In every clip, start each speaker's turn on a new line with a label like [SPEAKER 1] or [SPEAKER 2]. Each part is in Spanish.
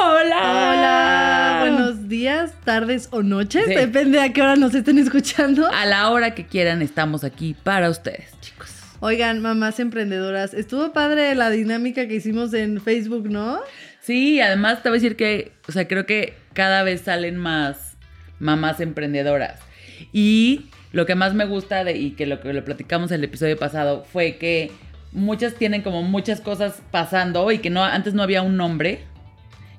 [SPEAKER 1] Hola.
[SPEAKER 2] Hola, buenos días, tardes o noches,
[SPEAKER 1] Sí.
[SPEAKER 2] depende a qué hora nos estén escuchando.
[SPEAKER 1] A la hora que quieran estamos aquí para ustedes, chicos.
[SPEAKER 2] Oigan, mamás emprendedoras, estuvo padre la dinámica que hicimos en Facebook, ¿no?
[SPEAKER 1] Sí, además te voy a decir que, o sea, creo que cada vez salen más mamás emprendedoras. Y lo que más me gusta de, y que lo que lo platicamos en el episodio pasado fue que muchas tienen como muchas cosas pasando y que no antes no había un nombre.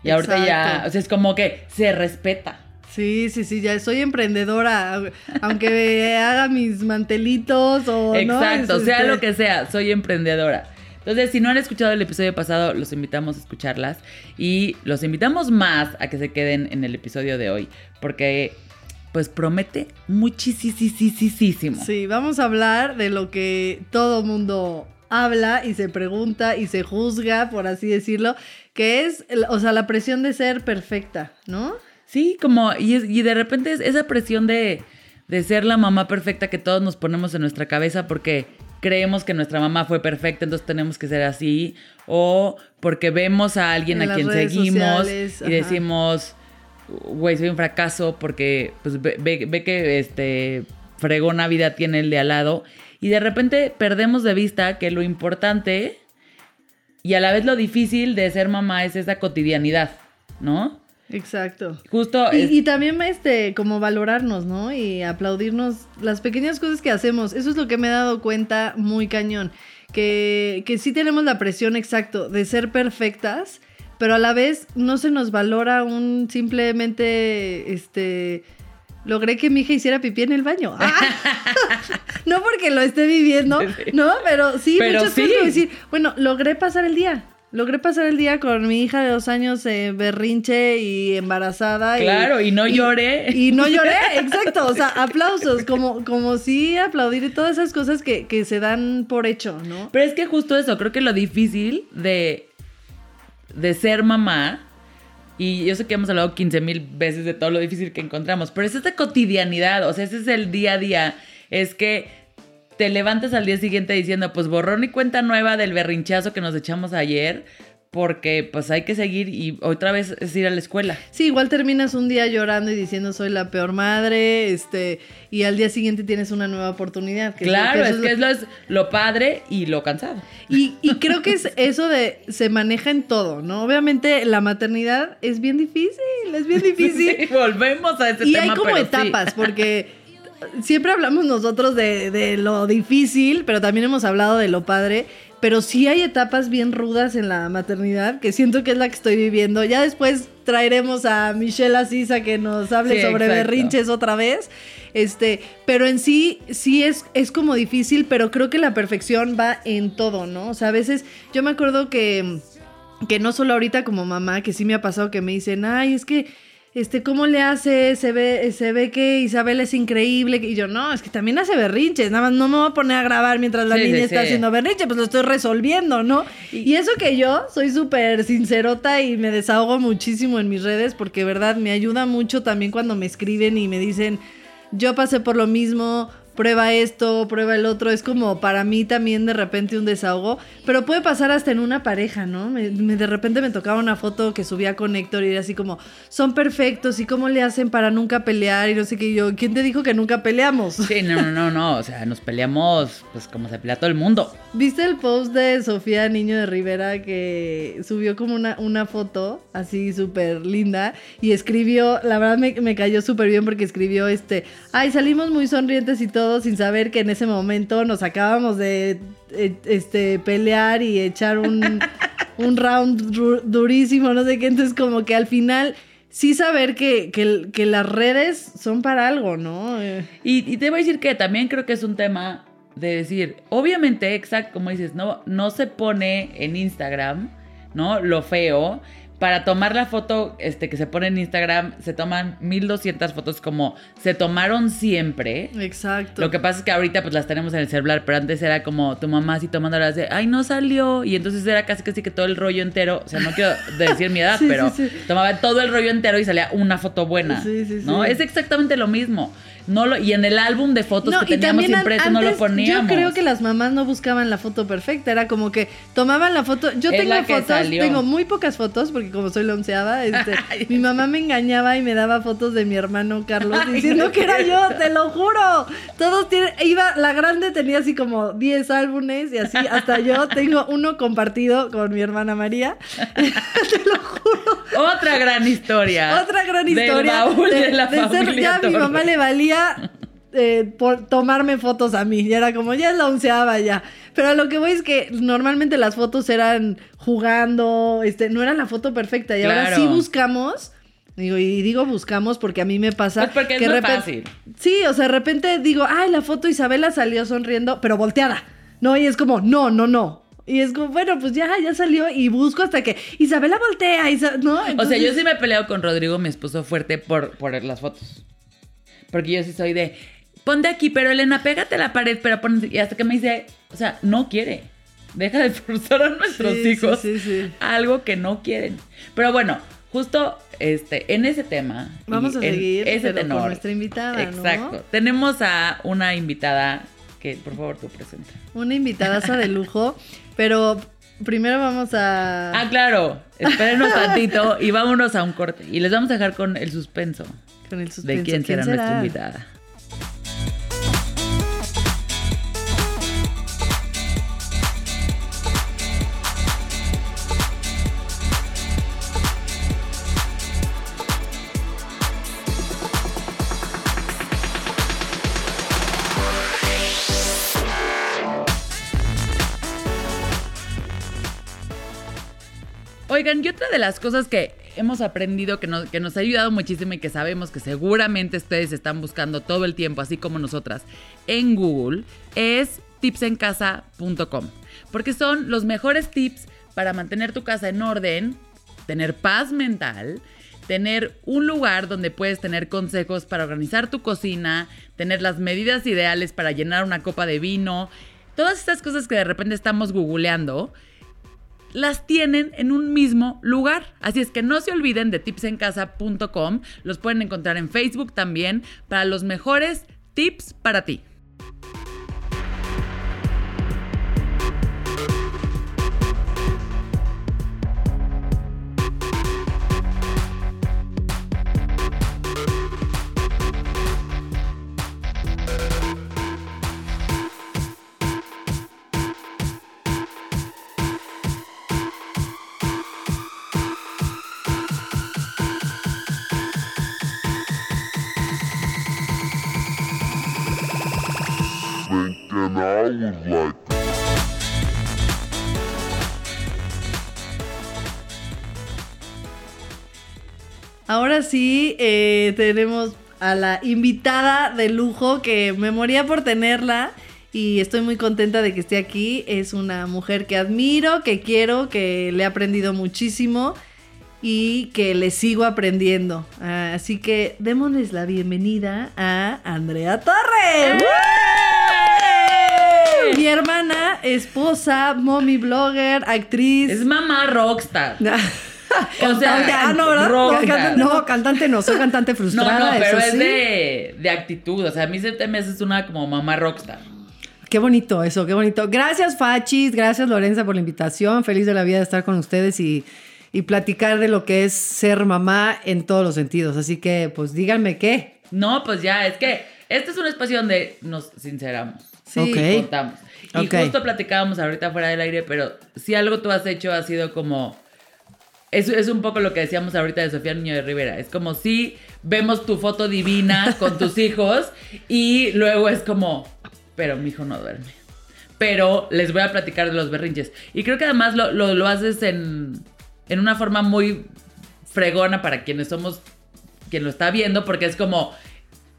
[SPEAKER 1] Y ahorita ya, o sea, es como que se respeta.
[SPEAKER 2] Sí, sí, sí, ya soy emprendedora, au- aunque haga mis mantelitos o no.
[SPEAKER 1] Exacto,
[SPEAKER 2] es,
[SPEAKER 1] sea
[SPEAKER 2] este,
[SPEAKER 1] lo que sea, soy emprendedora. Entonces, si no han escuchado el episodio pasado, los invitamos a escucharlas y los invitamos más a que se queden en el episodio de hoy, porque pues promete muchísimo.
[SPEAKER 2] Sí, vamos a hablar de lo que todo mundo habla y se pregunta y se juzga, por así decirlo, que es, o sea, la presión de ser perfecta, ¿no?
[SPEAKER 1] Sí, como, y, es- y de repente es esa presión de, de ser la mamá perfecta que todos nos ponemos en nuestra cabeza porque creemos que nuestra mamá fue perfecta, entonces tenemos que ser así, o porque vemos a alguien
[SPEAKER 2] En
[SPEAKER 1] a quien seguimos
[SPEAKER 2] sociales,
[SPEAKER 1] y
[SPEAKER 2] ajá.
[SPEAKER 1] decimos, güey, soy un fracaso porque pues, ve, ve- ve que este fregona vida tiene el de al lado, y de repente perdemos de vista que lo importante y a la vez lo difícil de ser mamá es esa cotidianidad, ¿no?
[SPEAKER 2] Exacto.
[SPEAKER 1] Justo...
[SPEAKER 2] Y,
[SPEAKER 1] es-
[SPEAKER 2] y también este, como valorarnos, ¿no? Y aplaudirnos las pequeñas cosas que hacemos. Eso es lo que me he dado cuenta muy cañón. Que, que sí tenemos la presión exacto de ser perfectas, pero a la vez no se nos valora un simplemente, este, logré que mi hija hiciera pipí en el baño. Ah. no porque lo esté viviendo, ¿no? Pero sí,
[SPEAKER 1] Pero
[SPEAKER 2] muchas
[SPEAKER 1] sí.
[SPEAKER 2] cosas decir, bueno, logré pasar el día. Logré pasar el día con mi hija de dos años eh, berrinche y embarazada.
[SPEAKER 1] Claro, y no lloré.
[SPEAKER 2] Y no lloré, exacto. O sea, aplausos, como, como sí aplaudir y todas esas cosas que, que se dan por hecho, ¿no?
[SPEAKER 1] Pero es que justo eso, creo que lo difícil de, de ser mamá, y yo sé que hemos hablado 15 mil veces de todo lo difícil que encontramos, pero es esta cotidianidad, o sea, ese es el día a día, es que te levantas al día siguiente diciendo, pues borrón y cuenta nueva del berrinchazo que nos echamos ayer, porque pues hay que seguir y otra vez es ir a la escuela.
[SPEAKER 2] Sí, igual terminas un día llorando y diciendo soy la peor madre, este, y al día siguiente tienes una nueva oportunidad. que
[SPEAKER 1] claro, es que es lo, es lo padre y lo cansado.
[SPEAKER 2] Y, y creo que es eso de se maneja en todo, ¿no? Obviamente la maternidad es bien difícil, es bien difícil.
[SPEAKER 1] Sí, volvemos a ese
[SPEAKER 2] y
[SPEAKER 1] tema.
[SPEAKER 2] hay como
[SPEAKER 1] pero sí.
[SPEAKER 2] etapas, porque siempre hablamos nosotros de, de lo difícil, pero también hemos hablado de lo padre. Pero sí hay etapas bien rudas en la maternidad, que siento que es la que estoy viviendo. Ya después traeremos a Michelle Asís a que nos hable
[SPEAKER 1] Sí,
[SPEAKER 2] sobre
[SPEAKER 1] exacto.
[SPEAKER 2] berrinches otra vez. Este, pero en sí, sí es, es como difícil, pero creo que la perfección va en todo, ¿no? O sea, a veces yo me acuerdo que que no solo ahorita como mamá, que sí me ha pasado que me dicen, ay, es que, este, ¿cómo le hace? Se ve, se ve que Isabel es increíble. Y yo, no, es que también hace berrinches. Nada más no me voy a poner a grabar mientras la
[SPEAKER 1] Sí,
[SPEAKER 2] niña
[SPEAKER 1] sí,
[SPEAKER 2] está
[SPEAKER 1] sí.
[SPEAKER 2] haciendo berrinche, pues lo estoy resolviendo, ¿no? Y eso que yo soy súper sincerota y me desahogo muchísimo en mis redes porque, verdad, me ayuda mucho también cuando me escriben y me dicen, yo pasé por lo mismo, prueba esto, prueba el otro. Es como para mí también de repente un desahogo. Pero puede pasar hasta en una pareja, ¿no? Me- de repente me tocaba una foto que subía con Héctor y era así como, son perfectos y cómo le hacen para nunca pelear y no sé qué. Yo, ¿quién te dijo que nunca peleamos?
[SPEAKER 1] Sí, no, no, no, no. O sea, nos peleamos pues como se pelea todo el mundo.
[SPEAKER 2] ¿Viste el post de Sofía Niño de Rivera que subió como una, una foto así súper linda y escribió, la verdad me, me cayó súper bien porque escribió este, ay, salimos muy sonrientes y todo sin saber que en ese momento nos acabábamos de eh, este, pelear y echar un, un round durísimo, no sé qué. Entonces, como que al final, sí saber que, que, que las redes son para algo, ¿no?
[SPEAKER 1] Y, y te voy a decir que también creo que es un tema de decir, obviamente, exacto, como dices, no, no se pone en Instagram, ¿no? Lo feo. Para tomar la foto este, que se pone en Instagram, se toman 1200 fotos como se tomaron siempre.
[SPEAKER 2] Exacto.
[SPEAKER 1] Lo que pasa es que ahorita pues las tenemos en el celular, pero antes era como tu mamá así tomándolas de, ay, no salió. Y entonces era casi casi que todo el rollo entero, o sea, no quiero decir mi edad,
[SPEAKER 2] Sí,
[SPEAKER 1] pero
[SPEAKER 2] sí, sí.
[SPEAKER 1] tomaba todo el rollo entero y salía una foto buena.
[SPEAKER 2] Sí, sí,
[SPEAKER 1] ¿no?
[SPEAKER 2] sí.
[SPEAKER 1] Es exactamente lo mismo. No lo, y en el álbum de fotos
[SPEAKER 2] No,
[SPEAKER 1] que teníamos impreso no lo poníamos.
[SPEAKER 2] Yo creo que las mamás no buscaban la foto perfecta, era como que tomaban la foto. Yo
[SPEAKER 1] Es
[SPEAKER 2] tengo fotos,
[SPEAKER 1] salió.
[SPEAKER 2] tengo muy pocas fotos porque como soy la onceava, este, mi mamá me engañaba y me daba fotos de mi hermano Carlos
[SPEAKER 1] Ay,
[SPEAKER 2] diciendo
[SPEAKER 1] no
[SPEAKER 2] que era yo, te lo juro. Todos tienen, iba, la grande tenía así como 10 álbumes y así, hasta yo tengo uno compartido con mi hermana María. te lo juro.
[SPEAKER 1] Otra gran historia.
[SPEAKER 2] Otra gran
[SPEAKER 1] Del
[SPEAKER 2] historia.
[SPEAKER 1] baúl de, la
[SPEAKER 2] ser-
[SPEAKER 1] familia
[SPEAKER 2] ya a mi mamá le valía eh, por tomarme fotos a mí. Y era como, ya es la onceava ya. Pero a lo que voy es que normalmente las fotos eran jugando, este, no era la foto perfecta. Y ahora
[SPEAKER 1] Claro.
[SPEAKER 2] sí buscamos. Digo, y digo buscamos porque a mí me pasa
[SPEAKER 1] Pues porque es
[SPEAKER 2] que
[SPEAKER 1] muy fácil.
[SPEAKER 2] Sí, o sea, de repente digo, ay, la foto Isabela salió sonriendo, pero volteada. No, y es como, no, no, no. Y es como, bueno, pues ya, ya salió y busco hasta que Isabela voltea, Isa- ¿no?
[SPEAKER 1] O sea,
[SPEAKER 2] Entonces-
[SPEAKER 1] yo sí me he peleado con Rodrigo, mi esposo, fuerte por, por las fotos. Porque yo sí soy de, ponte aquí, pero Elena, pégate a la pared, pero ponte... Y hasta que me dice, o sea, no quiere. Deja de forzar a nuestros
[SPEAKER 2] Sí,
[SPEAKER 1] hijos
[SPEAKER 2] sí, sí.
[SPEAKER 1] algo que no quieren. Pero bueno, justo este, en ese tema.
[SPEAKER 2] Vamos a seguir
[SPEAKER 1] ese
[SPEAKER 2] pero
[SPEAKER 1] tenor.
[SPEAKER 2] con nuestra invitada, ¿no?
[SPEAKER 1] Exacto. Tenemos a una invitada que, por favor, tú presenta.
[SPEAKER 2] Una invitadaza de lujo, pero primero vamos a...
[SPEAKER 1] Ah, claro. Espérenos tantito y vámonos a un corte. Y les vamos a dejar con el suspenso.
[SPEAKER 2] Con el suspenso.
[SPEAKER 1] de quién será nuestra invitada. Oigan, y otra de las cosas que hemos aprendido que nos, ha ayudado muchísimo y que sabemos que seguramente ustedes están buscando todo el tiempo, así como nosotras, en Google, es tipsencasa.com. Porque son los mejores tips para mantener tu casa en orden, tener paz mental, tener un lugar donde puedes tener consejos para organizar tu cocina, tener las medidas ideales para llenar una copa de vino, todas estas cosas que de repente estamos googleando las tienen en un mismo lugar. Así es que no se olviden de tipsencasa.com. Los pueden encontrar en Facebook también para los mejores tips para ti.
[SPEAKER 2] Sí, eh, tenemos a la invitada de lujo que me moría por tenerla y estoy muy contenta de que esté aquí. Es una mujer que admiro, que quiero, que le he aprendido muchísimo y que le sigo aprendiendo. Ah, así que démosles la bienvenida a Andrea Torres. Mi hermana, esposa, mommy blogger, actriz.
[SPEAKER 1] Es mamá rockstar. O sea,
[SPEAKER 2] ah, no, ¿verdad? Cantante,
[SPEAKER 3] No, cantante no, soy cantante
[SPEAKER 1] No,
[SPEAKER 3] frustrada,
[SPEAKER 1] no, pero
[SPEAKER 3] eso
[SPEAKER 1] es
[SPEAKER 3] sí.
[SPEAKER 1] de, de actitud. O sea, a mí se me hace una como mamá rockstar.
[SPEAKER 3] Qué bonito eso, qué bonito. Gracias, Fachis, gracias, Lorenza, por la invitación. Feliz de la vida de estar con ustedes y, y platicar de lo que es ser mamá en todos los sentidos. Así que, pues díganme qué.
[SPEAKER 1] No, pues ya, es que este es un espacio donde nos sinceramos.
[SPEAKER 2] Sí.
[SPEAKER 3] Ok.
[SPEAKER 1] contamos. Y justo platicábamos ahorita fuera del aire, pero si algo tú has hecho ha sido como... Es, es un poco lo que decíamos ahorita de Sofía Niño de Rivera. Es como si vemos tu foto divina con tus hijos y luego es como, pero mi hijo no duerme. pero les voy a platicar de los berrinches. Y creo que además lo, lo, lo haces en, en una forma muy fregona para quienes somos, quien lo está viendo, porque es como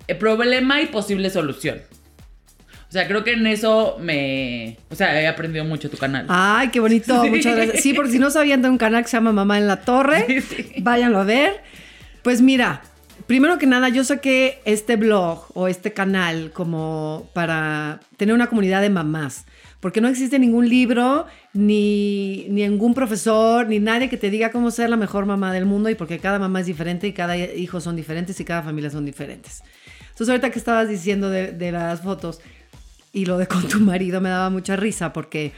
[SPEAKER 1] eh, problema y posible solución. O sea, creo que en eso me... O sea, he aprendido mucho tu canal.
[SPEAKER 3] Ay, qué bonito.
[SPEAKER 1] Sí.
[SPEAKER 3] Muchas gracias. Sí, porque si no sabían de un canal que se llama Mamá en la Torre,
[SPEAKER 1] Sí, sí.
[SPEAKER 3] váyanlo a ver. Pues mira, primero que nada, yo saqué este blog o este canal como para tener una comunidad de mamás. Porque no existe ningún libro, ni, ni ningún profesor, ni nadie que te diga cómo ser la mejor mamá del mundo y porque cada mamá es diferente y cada hijo son diferentes y cada familia son diferentes. Entonces ahorita que estabas diciendo de, de las fotos y lo de con tu marido me daba mucha risa porque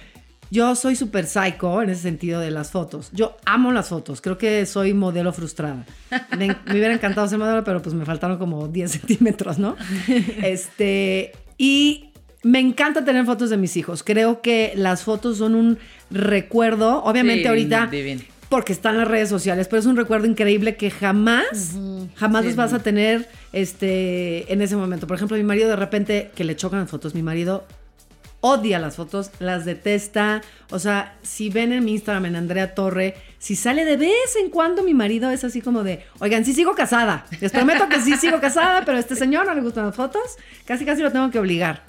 [SPEAKER 3] yo soy súper psycho en ese sentido de las fotos. Yo amo las fotos, creo que soy modelo frustrada. Me, me hubiera encantado ser modelo, pero pues me faltaron como 10 centímetros, ¿no? Este, y me encanta tener fotos de mis hijos. Creo que las fotos son un recuerdo, obviamente
[SPEAKER 1] Sí,
[SPEAKER 3] ahorita
[SPEAKER 1] divino.
[SPEAKER 3] Porque están las redes sociales, pero es un recuerdo increíble que jamás, jamás
[SPEAKER 1] Sí,
[SPEAKER 3] los vas a tener este, en ese momento. Por ejemplo, mi marido de repente, que le chocan las fotos, mi marido odia las fotos, las detesta. O sea, si ven en mi Instagram, en Andrea Torre, si sale de vez en cuando mi marido es así como de, oigan, sí sigo casada. Les prometo que sí sigo casada, pero a este señor no le gustan las fotos. Casi, casi lo tengo que obligar.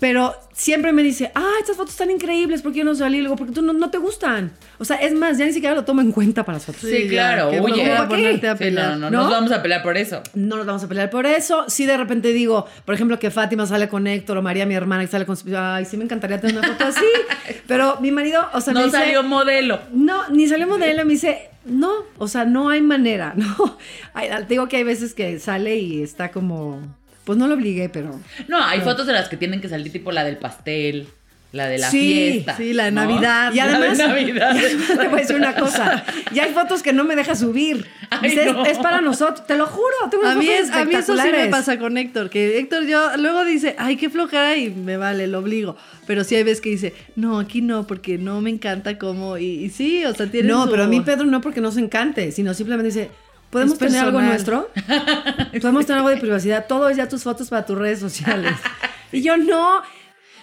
[SPEAKER 3] Pero siempre me dice, ah, estas fotos están increíbles, ¿por qué yo no salí? Digo, porque tú no, no te gustan. O sea, es más, ya ni siquiera lo tomo en cuenta para las fotos.
[SPEAKER 1] Sí, claro, oye. Sí, no, no, no,
[SPEAKER 3] ¿No?
[SPEAKER 1] nos vamos a pelear por eso.
[SPEAKER 3] No nos vamos a pelear por eso. Si de repente digo, por ejemplo, que Fátima sale con Héctor o María, mi hermana, que sale con... Ay, sí me encantaría tener una foto así. Pero mi marido, o sea, me
[SPEAKER 1] No
[SPEAKER 3] dice...
[SPEAKER 1] salió modelo.
[SPEAKER 3] No, ni salió modelo. Me dice, no, o sea, no hay manera, ¿no? Ay, te digo que hay veces que sale y está como... Pues no lo obligué, pero...
[SPEAKER 1] No, hay fotos de las que tienen que salir, tipo la del pastel, la de la
[SPEAKER 3] Sí,
[SPEAKER 1] fiesta.
[SPEAKER 2] sí, la de
[SPEAKER 1] ¿no?
[SPEAKER 2] Navidad.
[SPEAKER 3] Y además,
[SPEAKER 1] La de Navidad.
[SPEAKER 3] te voy a decir una cosa. Ya hay fotos que no me deja subir.
[SPEAKER 1] Ay,
[SPEAKER 3] es-
[SPEAKER 1] no.
[SPEAKER 3] es, para nosotros, te lo juro. Tengo
[SPEAKER 2] A mí,
[SPEAKER 3] fotos
[SPEAKER 2] es, a mí eso sí me pasa con Héctor, que Héctor yo luego dice, ay, qué flojera y me vale, lo obligo. Pero sí hay veces que dice, no, aquí no, porque no me encanta cómo. Y, y sí, o sea, tiene
[SPEAKER 3] No,
[SPEAKER 2] su-
[SPEAKER 3] pero a mí Pedro no porque nos encante, sino simplemente dice, ¿podemos tener algo nuestro? ¿Podemos tener algo de privacidad? Todo es ya tus fotos para tus redes sociales. Y yo no.
[SPEAKER 2] no,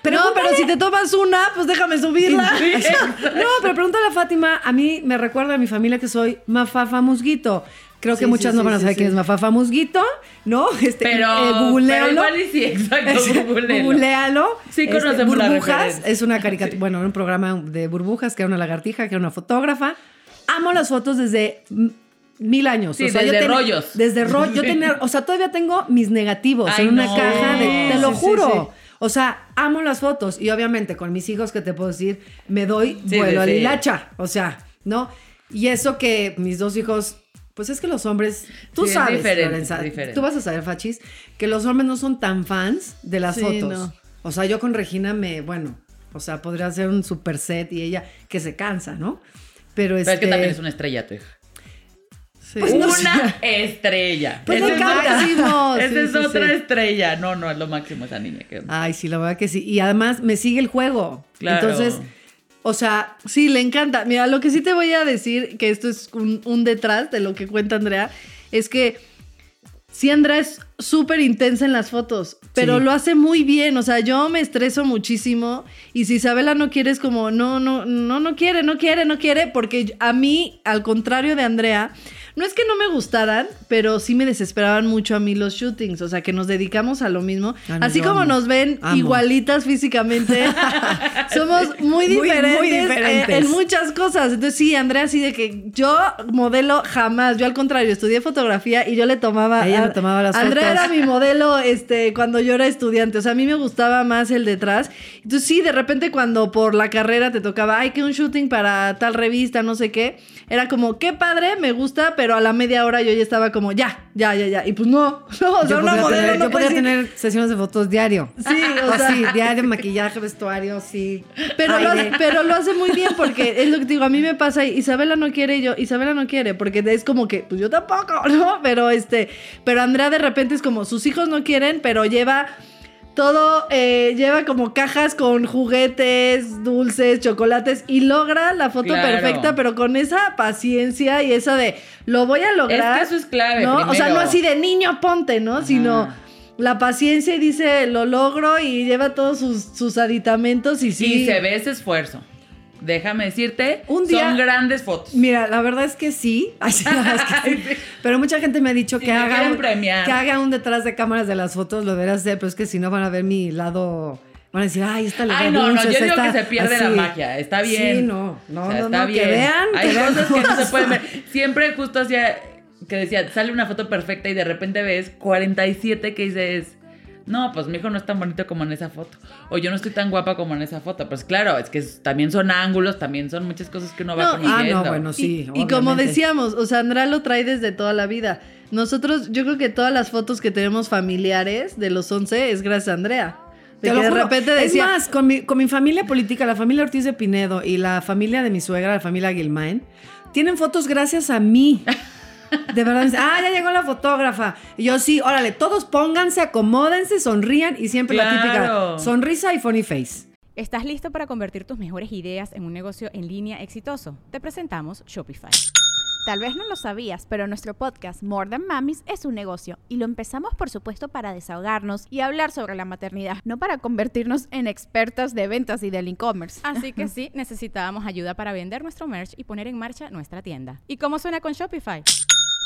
[SPEAKER 2] pero si te tomas una, pues déjame subirla.
[SPEAKER 3] No, pero pregúntale a Fátima, a mí me recuerda a mi familia que soy Mafafa Musguito. Creo que
[SPEAKER 2] Sí,
[SPEAKER 3] muchas
[SPEAKER 2] sí,
[SPEAKER 3] no van a saber quién es Mafafa Musguito, ¿no? Este,
[SPEAKER 1] Pero,
[SPEAKER 3] eh,
[SPEAKER 1] pero igual y sí, exacto.
[SPEAKER 3] Googlealo.
[SPEAKER 1] Sí
[SPEAKER 3] Este,
[SPEAKER 1] conocemos la
[SPEAKER 3] Burbujas,
[SPEAKER 1] referencia.
[SPEAKER 3] es una caricatura, bueno, un programa de burbujas, que era una lagartija, que era una fotógrafa. Amo las fotos desde mil años.
[SPEAKER 1] Sí, desde
[SPEAKER 3] ten-
[SPEAKER 1] rollos.
[SPEAKER 3] Desde rollos. Yo tenía, o sea, todavía tengo mis negativos
[SPEAKER 1] Ay,
[SPEAKER 3] en una
[SPEAKER 1] no.
[SPEAKER 3] caja de, te lo
[SPEAKER 2] Sí,
[SPEAKER 3] juro.
[SPEAKER 2] sí.
[SPEAKER 3] O sea, amo las fotos. Y obviamente con mis hijos, que te puedo decir, me doy vuelo
[SPEAKER 1] sí,
[SPEAKER 3] a la
[SPEAKER 1] sí.
[SPEAKER 3] hilacha. O sea, ¿no? Y eso que mis dos hijos, pues es que los hombres, tú
[SPEAKER 1] Sí,
[SPEAKER 3] sabes,
[SPEAKER 1] diferente,
[SPEAKER 3] Lorenza,
[SPEAKER 1] es diferente.
[SPEAKER 3] tú vas a saber, Fachis, que los hombres no son tan fans de las
[SPEAKER 2] Sí,
[SPEAKER 3] fotos.
[SPEAKER 2] no.
[SPEAKER 3] O sea, yo con Regina me, bueno, o sea, podría hacer un super set y ella que se cansa, ¿no? Pero,
[SPEAKER 1] Pero
[SPEAKER 3] este,
[SPEAKER 1] es que también es una estrella, tu hija.
[SPEAKER 2] Sí.
[SPEAKER 3] Pues no
[SPEAKER 1] una estrella.
[SPEAKER 3] Pues
[SPEAKER 1] Esa es
[SPEAKER 2] máximo.
[SPEAKER 1] Esa
[SPEAKER 2] Sí,
[SPEAKER 1] es
[SPEAKER 2] sí,
[SPEAKER 1] otra estrella. No, no, es lo máximo esa niña. que-
[SPEAKER 3] Ay, sí, la verdad que sí. Y además me sigue el juego.
[SPEAKER 1] Claro.
[SPEAKER 3] Entonces, o sea,
[SPEAKER 2] Sí, le encanta. Mira, lo que sí te voy a decir, que esto es un, un detrás de lo que cuenta Andrea, es que sí, Andrea es súper intensa en las fotos, pero
[SPEAKER 3] Sí.
[SPEAKER 2] lo hace muy bien. O sea, yo me estreso muchísimo y si Isabela no quiere es como, no, no, no, no quiere, no quiere, no quiere, porque a mí, al contrario de Andrea, no es que no me gustaran, pero sí me desesperaban mucho a mí los shootings, o sea, que nos dedicamos a lo mismo.
[SPEAKER 3] Ah, no,
[SPEAKER 2] Así como
[SPEAKER 3] amo.
[SPEAKER 2] nos ven
[SPEAKER 3] Amo.
[SPEAKER 2] igualitas físicamente, somos muy
[SPEAKER 3] Muy, muy
[SPEAKER 2] diferentes, en- muchas cosas. Entonces, sí, Andrea, así de que yo modelo jamás. Yo, al contrario, estudié fotografía y yo le tomaba.
[SPEAKER 3] Ella
[SPEAKER 2] a-
[SPEAKER 3] le tomaba las
[SPEAKER 2] Andrea
[SPEAKER 3] fotos.
[SPEAKER 2] era mi modelo este, cuando yo era estudiante. O sea, a mí me gustaba más el detrás. Entonces, sí, de repente, cuando por la carrera te tocaba, ay, que un shooting para tal revista, no sé qué. Era como, qué padre, me gusta, pero a la media hora yo ya estaba como, ya, ya, ya, ya. Y pues no, no, o sea,
[SPEAKER 3] yo
[SPEAKER 2] una
[SPEAKER 3] podría,
[SPEAKER 2] modelo
[SPEAKER 3] tener,
[SPEAKER 2] no
[SPEAKER 3] yo
[SPEAKER 2] decir-
[SPEAKER 3] tener sesiones de fotos diario.
[SPEAKER 2] Sí, o sea,
[SPEAKER 3] sí, diario, maquillaje, vestuario, sí.
[SPEAKER 2] Pero lo, hace, pero lo hace muy bien porque es lo que digo, a mí me pasa, Isabela no quiere y yo, Isabela no quiere, porque es como que, pues yo tampoco, ¿no? Pero este, pero Andrea de repente es como, sus hijos no quieren, pero lleva todo, eh, lleva como cajas con juguetes, dulces, chocolates y logra la foto
[SPEAKER 1] Claro.
[SPEAKER 2] perfecta, pero con esa paciencia y esa de, lo voy a lograr.
[SPEAKER 1] Es que eso es clave,
[SPEAKER 2] ¿no? O sea, no así de niño ponte, ¿no? Sino... la paciencia y dice, lo logro y lleva todos sus, sus aditamentos y sí.
[SPEAKER 1] Y se ve ese esfuerzo. Déjame decirte,
[SPEAKER 3] Un día-
[SPEAKER 1] son grandes fotos.
[SPEAKER 3] Mira, la verdad es que sí. Ay, sí, es que sí. Pero mucha gente me ha dicho que haga, un,
[SPEAKER 1] premiar.
[SPEAKER 3] que haga un detrás de cámaras de las fotos, lo deberás hacer, pero es que si no van a ver mi lado. Van a decir, ay, esta le
[SPEAKER 1] Ay, no, no, yo digo que se pierde la magia. Está bien.
[SPEAKER 3] Sí, no, no,
[SPEAKER 1] O sea,
[SPEAKER 3] no,
[SPEAKER 1] está
[SPEAKER 3] no,
[SPEAKER 1] bien.
[SPEAKER 3] que vean,
[SPEAKER 1] Hay
[SPEAKER 3] que vean
[SPEAKER 1] cosas que no se pueden ver. Siempre justo hacía que decía, sale una foto perfecta y de repente ves 47 que dices, no, pues mi hijo no es tan bonito como en esa foto. O yo no estoy tan guapa como en esa foto. Pues claro, es que también son ángulos, también son muchas cosas que uno va
[SPEAKER 2] No,
[SPEAKER 3] Ah, no, bueno, sí.
[SPEAKER 2] y, y como decíamos, o sea, Andrea lo trae desde toda la vida. Nosotros, yo creo que todas las fotos que tenemos familiares de los 11 es gracias a Andrea. De
[SPEAKER 3] Te
[SPEAKER 2] que
[SPEAKER 3] lo
[SPEAKER 2] de repente decía,
[SPEAKER 3] Es más, con mi, con mi familia política, la familia Ortiz de Pinedo y la familia de mi suegra, la familia Guilmain, tienen fotos gracias a mí. De verdad, ah, ya llegó la fotógrafa. Y yo sí, órale, todos pónganse, acomódense, sonrían y siempre la típica sonrisa y funny face.
[SPEAKER 4] ¿Estás listo para convertir tus mejores ideas en un negocio en línea exitoso? Te presentamos Shopify. Tal vez no lo sabías, pero nuestro podcast More Than Mamis es un negocio y lo empezamos por supuesto para desahogarnos y hablar sobre la maternidad, no para convertirnos en expertas de ventas y del e-commerce. Así que sí, necesitábamos ayuda para vender nuestro merch y poner en marcha nuestra tienda. ¿Y cómo suena con Shopify?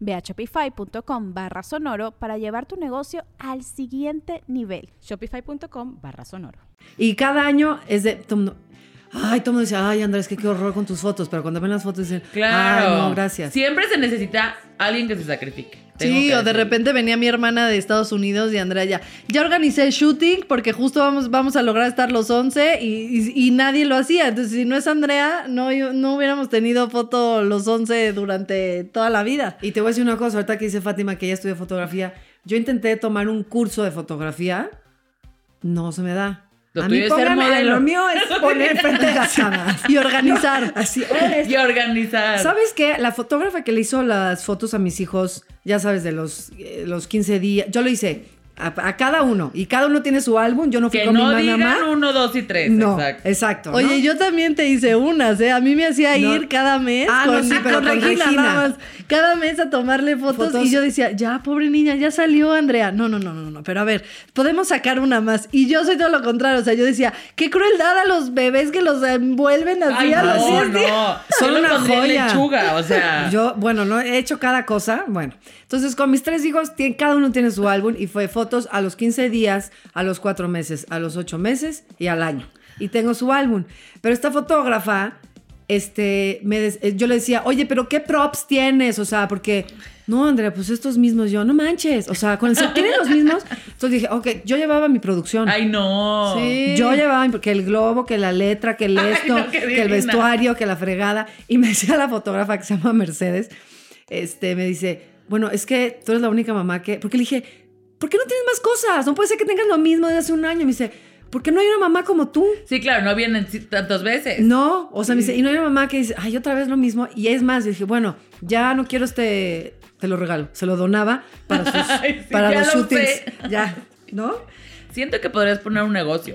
[SPEAKER 4] Ve a shopify.com barra sonoro para llevar tu negocio al siguiente nivel. Shopify.com barra sonoro.
[SPEAKER 3] Y cada año es de. todo mundo, ay, todo el mundo dice, ay, Andrés, que qué horror con tus fotos. Pero cuando ven las fotos dicen,
[SPEAKER 1] Claro.
[SPEAKER 3] ay, no, gracias.
[SPEAKER 1] Siempre se necesita alguien que se sacrifique. Tengo
[SPEAKER 2] Sí, o de repente venía mi hermana de Estados Unidos y Andrea ya. Ya organicé el shooting porque justo vamos, vamos a lograr estar los 11 y, y- y nadie lo hacía. Entonces, si no es Andrea, no, no hubiéramos tenido foto los 11 durante toda la vida.
[SPEAKER 3] Y te voy a decir una cosa, ahorita que dice Fátima que ella estudia fotografía, yo intenté tomar un curso de fotografía, no se me da.
[SPEAKER 1] Lo
[SPEAKER 3] a
[SPEAKER 1] tuyo
[SPEAKER 3] mí
[SPEAKER 1] es ser modelo.
[SPEAKER 3] lo mío es poner frente a las cámaras.
[SPEAKER 2] Y organizar.
[SPEAKER 3] Así es.
[SPEAKER 1] Y organizar.
[SPEAKER 3] ¿Sabes qué? La fotógrafa que le hizo las fotos a mis hijos, ya sabes, de los, eh, los 15 días, yo lo hice a, a cada uno. Y cada uno tiene su álbum. Yo no fui
[SPEAKER 1] Que
[SPEAKER 3] con
[SPEAKER 1] no
[SPEAKER 3] mi
[SPEAKER 1] digan
[SPEAKER 3] mamá.
[SPEAKER 1] uno, dos y tres.
[SPEAKER 3] No,
[SPEAKER 1] Exacto.
[SPEAKER 3] exacto. ¿no?
[SPEAKER 2] Oye, yo también te hice unas, ¿eh? A mí me hacía
[SPEAKER 3] No.
[SPEAKER 2] ir cada mes
[SPEAKER 3] Ah, no,
[SPEAKER 2] con,
[SPEAKER 3] sí, pero
[SPEAKER 2] con
[SPEAKER 3] con
[SPEAKER 2] Regina,
[SPEAKER 3] Regina.
[SPEAKER 2] nada más. Cada mes a tomarle fotos,
[SPEAKER 3] Fotos.
[SPEAKER 2] y yo decía, ya, pobre niña, ya salió Andrea. No, no, no, no, no, pero a ver, podemos sacar una más. Y yo soy todo lo contrario, o sea, yo decía, qué crueldad a los bebés que los envuelven así
[SPEAKER 1] Ay,
[SPEAKER 2] a los
[SPEAKER 1] no,
[SPEAKER 2] 10 días.
[SPEAKER 1] no.
[SPEAKER 3] Son una joya.
[SPEAKER 1] lechuga, o sea.
[SPEAKER 3] Yo, bueno, no he hecho cada cosa. Bueno, entonces con mis tres hijos, cada uno tiene su álbum y fue fotos a los 15 días, a los 4 meses, a los 8 meses y al año. Y tengo su álbum. Pero esta fotógrafa, este, me eh, yo le decía, oye, pero ¿qué props tienes? O sea, porque, no, Andrea, pues estos mismos, yo, no manches. O sea, cuando se tienen los mismos, entonces dije, ok, yo llevaba mi producción.
[SPEAKER 1] Ay, no.
[SPEAKER 2] Sí.
[SPEAKER 3] Yo llevaba que el globo, que la letra, que el
[SPEAKER 1] Ay,
[SPEAKER 3] esto,
[SPEAKER 1] no,
[SPEAKER 3] que el vestuario, que la fregada. Y me decía la fotógrafa que se llama Mercedes, este, me dice, bueno, es que tú eres la única mamá que... Porque le dije, ¿por qué no tienes más cosas? No puede ser que tengas lo mismo desde hace un año. Me dice, ¿por qué no hay una mamá como tú?
[SPEAKER 1] Sí, claro, no vienen tantas veces.
[SPEAKER 3] No, o sea, me dice, y no hay una mamá que dice, ay, otra vez lo mismo. Y es más, dije, bueno, ya no quiero este, te lo regalo. Se lo donaba para, sus,
[SPEAKER 1] Ay, sí,
[SPEAKER 3] para los
[SPEAKER 1] lo
[SPEAKER 3] shootings.
[SPEAKER 1] sé.
[SPEAKER 3] Ya, ¿no?
[SPEAKER 1] Siento que podrías poner un negocio.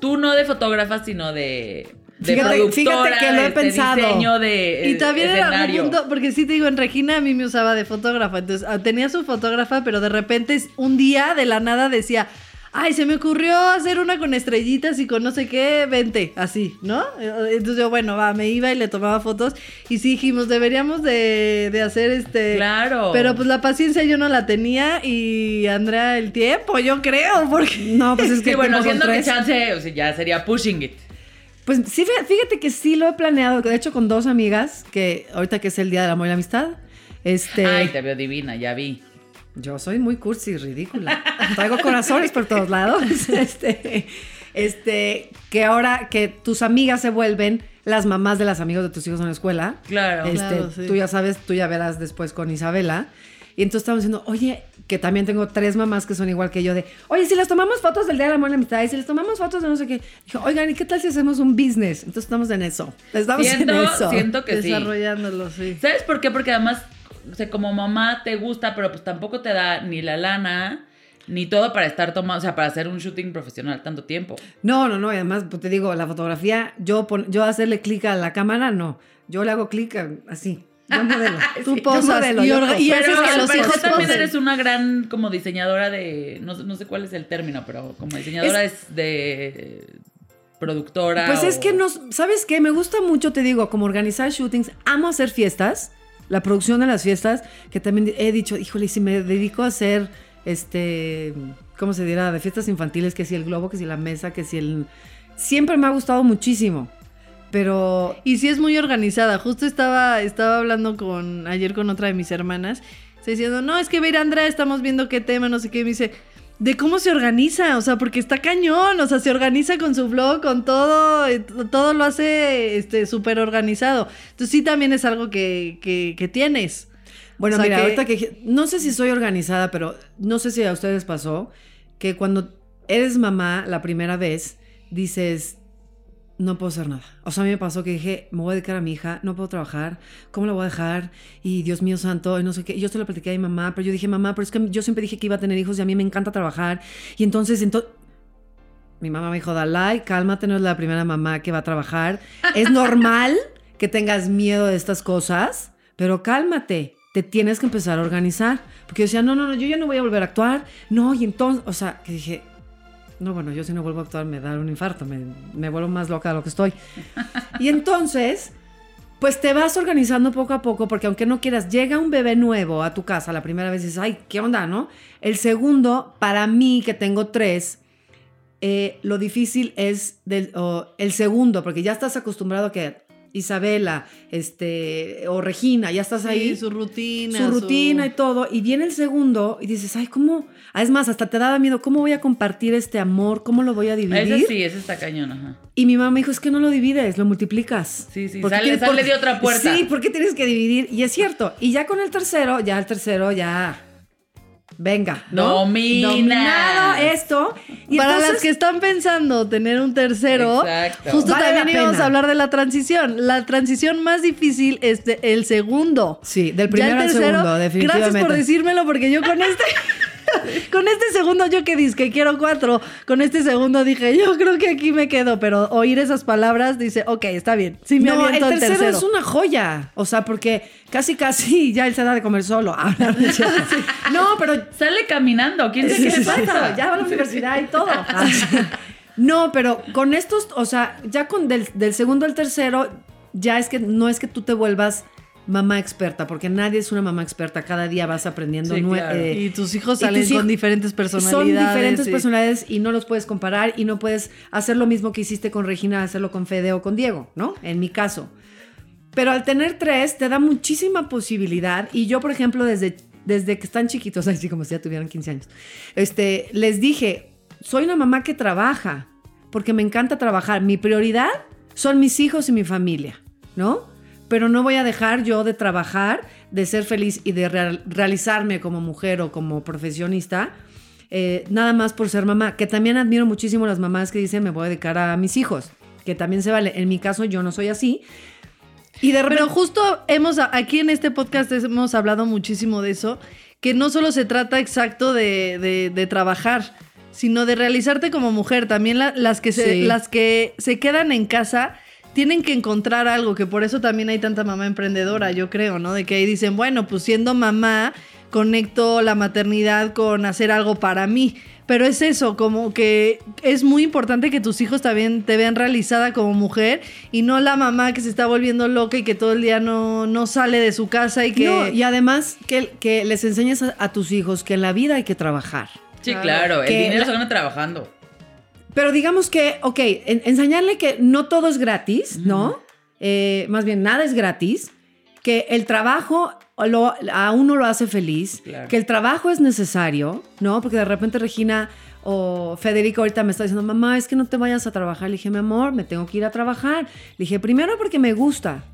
[SPEAKER 1] Tú no de fotógrafa, sino de, de
[SPEAKER 3] Fíjate-
[SPEAKER 1] productora,
[SPEAKER 3] fíjate que lo he
[SPEAKER 1] de
[SPEAKER 3] pensado.
[SPEAKER 1] diseño de
[SPEAKER 2] Y también algún
[SPEAKER 1] escenario.
[SPEAKER 2] punto, porque sí te digo, en Regina a mí me usaba de fotógrafa, entonces ah, tenía su fotógrafa, pero de repente un día de la nada decía, ay, se me ocurrió hacer una con estrellitas y con no sé qué, vente, así, ¿no? Entonces yo, bueno, va, me iba y le tomaba fotos y sí dijimos, deberíamos de, de hacer este...
[SPEAKER 1] Claro.
[SPEAKER 2] Pero pues la paciencia yo no la tenía y Andrea el tiempo, yo creo, porque...
[SPEAKER 3] No, pues es que
[SPEAKER 1] Sí, bueno, siendo que chance, o sea, ya sería pushing it.
[SPEAKER 3] Pues sí, fí- fíjate que sí lo he planeado, de hecho con dos amigas, que ahorita que es el Día del Amor y la Amistad, este...
[SPEAKER 1] Ay, te veo divina, ya vi.
[SPEAKER 3] Yo soy muy cursi y ridícula. Traigo corazones por todos lados. Este, este, que ahora que tus amigas se vuelven las mamás de las amigas de tus hijos en la escuela.
[SPEAKER 1] Claro.
[SPEAKER 3] Este,
[SPEAKER 2] Claro, sí.
[SPEAKER 3] Tú ya sabes, tú ya verás después con Isabela. Y entonces estábamos diciendo, oye, que también tengo tres mamás que son igual que yo, de, oye, si les tomamos fotos del Día del Amor y la Amistad, y si les tomamos fotos de no sé qué, dijo, oigan, ¿y qué tal si hacemos un business? Entonces estamos en eso. Estamos
[SPEAKER 1] Siento,
[SPEAKER 3] en eso.
[SPEAKER 1] siento que sí.
[SPEAKER 2] Desarrollándolo, sí.
[SPEAKER 1] ¿Sabes por qué? Porque además, o sea, como mamá te gusta, pero pues tampoco te da ni la lana, ni todo para estar tomando, o sea, para hacer un shooting profesional tanto tiempo.
[SPEAKER 3] No, no, no, y además, pues, te digo, la fotografía, yo, pon- yo hacerle clic a la cámara, no. Yo le hago clic así. Yo modelo.
[SPEAKER 2] Tú
[SPEAKER 3] Yo
[SPEAKER 2] posas
[SPEAKER 3] modelo,
[SPEAKER 2] y orga- y
[SPEAKER 1] pero
[SPEAKER 2] haces que los
[SPEAKER 1] pero
[SPEAKER 2] hijos
[SPEAKER 1] tú también
[SPEAKER 2] posen.
[SPEAKER 1] eres una gran como diseñadora de, no, no sé cuál es el término, pero como diseñadora es, de productora.
[SPEAKER 3] Pues es que no, ¿sabes qué? Me gusta mucho, te digo, como organizar shootings, amo hacer fiestas, la producción de las fiestas, que también he dicho, híjole, si me dedico a hacer, este, ¿cómo se dirá? De fiestas infantiles, que si el globo, que si la mesa, que si el... Siempre me ha gustado muchísimo, pero...
[SPEAKER 2] Y sí es muy organizada. Justo estaba, estaba hablando con ayer con otra de mis hermanas. Está diciendo, no, es que ver Andrea, estamos viendo qué tema, no sé qué. Y me dice, de cómo se organiza. O sea, porque está cañón. O sea, se organiza con su blog, con todo. eh, Todo lo hace este súper organizado. Entonces sí también es algo que, que, que tienes.
[SPEAKER 3] Bueno,
[SPEAKER 2] O sea
[SPEAKER 3] mira,
[SPEAKER 2] que-
[SPEAKER 3] ahorita que no sé si soy organizada, pero no sé si a ustedes pasó que cuando eres mamá la primera vez dices no puedo hacer nada. O sea, a mí me pasó que dije, me voy a dedicar a mi hija, no puedo trabajar, ¿cómo la voy a dejar? Y Dios mío santo, y no sé qué. Yo se lo platiqué a mi mamá, pero yo dije, mamá, pero es que yo siempre dije que iba a tener hijos y a mí me encanta trabajar. Y entonces, entonces mi mamá me dijo, Dalai, cálmate, no es la primera mamá que va a trabajar. Es normal que tengas miedo de estas cosas, pero cálmate. Te tienes que empezar a organizar. Porque yo decía, no, no, no, yo ya no voy a volver a actuar. No, y entonces, o sea, que dije, no, bueno, yo si no vuelvo a actuar me da un infarto, me, vuelvo más loca de lo que estoy. Y entonces, pues te vas organizando poco a poco, porque aunque no quieras, llega un bebé nuevo a tu casa la primera vez dices, ay, ¿qué onda, no? El segundo, para mí, que tengo tres, eh, lo difícil es del, el segundo, porque ya estás acostumbrado a que Isabela, este, o Regina, ya estás ahí
[SPEAKER 2] Sí, su rutina.
[SPEAKER 3] su rutina y todo, y viene el segundo y dices, ay, ¿cómo? Ah, es más, hasta te daba miedo, ¿cómo voy a compartir este amor? ¿Cómo lo voy a dividir?
[SPEAKER 1] Ese sí, ese está cañón, ajá.
[SPEAKER 3] Y mi mamá me dijo, es que no lo divides, lo multiplicas.
[SPEAKER 1] Sí, sí,
[SPEAKER 3] ¿Por qué
[SPEAKER 1] sale-
[SPEAKER 3] tienes-
[SPEAKER 1] sale
[SPEAKER 3] por-
[SPEAKER 1] de otra puerta.
[SPEAKER 3] Sí, porque tienes que dividir, y es cierto. Y ya con el tercero, ya el tercero, ya... Venga, ¿no?
[SPEAKER 1] Domina.
[SPEAKER 3] Dominado esto. Y
[SPEAKER 2] Para
[SPEAKER 3] entonces-
[SPEAKER 2] las que están pensando tener un tercero,
[SPEAKER 1] Exacto.
[SPEAKER 2] justo
[SPEAKER 3] Vale
[SPEAKER 2] también íbamos a hablar de la transición. La transición más difícil es de- el segundo.
[SPEAKER 3] Sí, del
[SPEAKER 2] Ya
[SPEAKER 3] primero al
[SPEAKER 2] tercero,
[SPEAKER 3] segundo, definitivamente.
[SPEAKER 2] Gracias por decírmelo, porque yo con este. Con este segundo yo que dije que quiero cuatro, con este segundo dije, yo creo que aquí me quedo, pero oír esas palabras dice, ok, está bien, sí me
[SPEAKER 3] no, el
[SPEAKER 2] aviento
[SPEAKER 3] tercero,
[SPEAKER 2] el tercero.
[SPEAKER 3] es una joya. O sea, porque casi, casi ya él se da de comer solo. Ahora, no, pero
[SPEAKER 1] Sale caminando, ¿quién sabe
[SPEAKER 3] Sí,
[SPEAKER 1] qué
[SPEAKER 3] sí,
[SPEAKER 1] le
[SPEAKER 3] sí,
[SPEAKER 1] pasa?
[SPEAKER 3] sí, Ya va a la universidad y todo. No, pero con estos, o sea, ya con del, del segundo al tercero, ya es que no es que tú te vuelvas mamá experta, porque nadie es una mamá experta. Cada día vas aprendiendo.
[SPEAKER 1] Sí, claro.
[SPEAKER 3] eh,
[SPEAKER 2] y tus hijos salen
[SPEAKER 3] tus hijos-
[SPEAKER 2] con diferentes
[SPEAKER 3] son
[SPEAKER 2] personalidades.
[SPEAKER 3] diferentes
[SPEAKER 2] y-
[SPEAKER 3] personalidades y no los puedes comparar y no puedes hacer lo mismo que hiciste con Regina, hacerlo con Fede o con Diego, ¿no? En mi caso. Pero al tener tres te da muchísima posibilidad y yo, por ejemplo, desde, desde que están chiquitos, así como si ya tuvieran 15 años, este, les dije, soy una mamá que trabaja porque me encanta trabajar. Mi prioridad son mis hijos y mi familia, ¿no? Pero no voy a dejar yo de trabajar, de ser feliz y de real- realizarme como mujer o como profesionista, eh, nada más por ser mamá. Que también admiro muchísimo las mamás que dicen me voy a dedicar a mis hijos, que también se vale. En mi caso yo no soy así. Y de repente...
[SPEAKER 2] Pero justo hemos, aquí en este podcast hemos hablado muchísimo de eso, que no solo se trata exacto de, de- de trabajar, sino de realizarte como mujer. También la- las, que se,
[SPEAKER 3] Sí.
[SPEAKER 2] las que se quedan en casa tienen que encontrar algo, que por eso también hay tanta mamá emprendedora, yo creo, ¿no? De que ahí dicen, bueno, pues siendo mamá, conecto la maternidad con hacer algo para mí. Pero es eso, como que es muy importante que tus hijos también te vean realizada como mujer y no la mamá que se está volviendo loca y que todo el día no, no sale de su casa y que...
[SPEAKER 3] No, y además que, que les enseñes a, a tus hijos que en la vida hay que trabajar.
[SPEAKER 1] Sí, claro, el dinero
[SPEAKER 3] la-
[SPEAKER 1] se gana trabajando.
[SPEAKER 3] Pero digamos que, ok, en- enseñarle que no todo es gratis, ¿no? Eh, más bien, nada es gratis. Que el trabajo lo- a uno lo hace feliz.
[SPEAKER 1] Claro.
[SPEAKER 3] Que el trabajo es necesario, ¿no? Porque de repente Regina o Federico ahorita me está diciendo, mamá, es que no te vayas a trabajar. Le dije, mi amor, me tengo que ir a trabajar. Le dije, primero porque me gusta.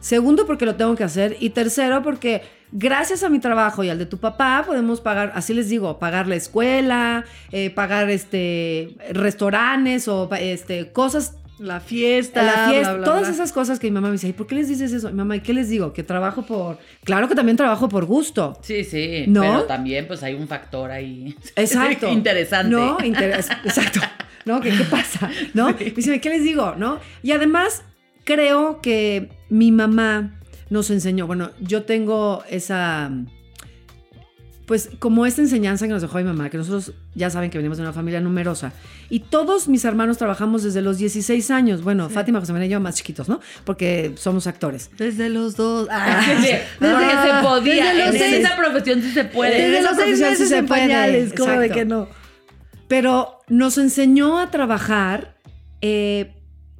[SPEAKER 3] Segundo, porque lo tengo que hacer. Y tercero, porque gracias a mi trabajo y al de tu papá podemos pagar, así les digo, pagar la escuela, eh, pagar este restaurantes o este cosas
[SPEAKER 2] La fiesta,
[SPEAKER 3] la fiesta,
[SPEAKER 2] bla, bla,
[SPEAKER 3] todas
[SPEAKER 2] bla.
[SPEAKER 3] esas cosas que mi mamá me dice, ¿y por qué les dices eso? Mi mamá, ¿y qué les digo? Que trabajo por... Claro que también trabajo por gusto.
[SPEAKER 1] Sí, sí.
[SPEAKER 3] ¿No?
[SPEAKER 1] Pero también, pues hay un factor ahí.
[SPEAKER 3] Exacto.
[SPEAKER 1] Interesante.
[SPEAKER 3] No, interes- exacto. ¿No? ¿Qué, qué pasa? ¿No? Dice, ¿qué les digo? ¿No? Y además, creo que mi mamá nos enseñó, bueno, yo tengo esa, pues como esta enseñanza que nos dejó mi mamá, que nosotros ya saben que venimos de una familia numerosa, y todos mis hermanos trabajamos desde los 16 años, bueno, Fátima, José María y yo más chiquitos, ¿no? Porque somos actores.
[SPEAKER 2] Desde los dos. Ah,
[SPEAKER 1] Sí, Desde que se podía.
[SPEAKER 2] desde los
[SPEAKER 1] en
[SPEAKER 2] seis-
[SPEAKER 1] esa profesión sí se puede.
[SPEAKER 2] Desde los seis
[SPEAKER 3] sí
[SPEAKER 2] meses
[SPEAKER 3] se
[SPEAKER 2] en pañales, como de que no.
[SPEAKER 3] pero nos enseñó a trabajar eh,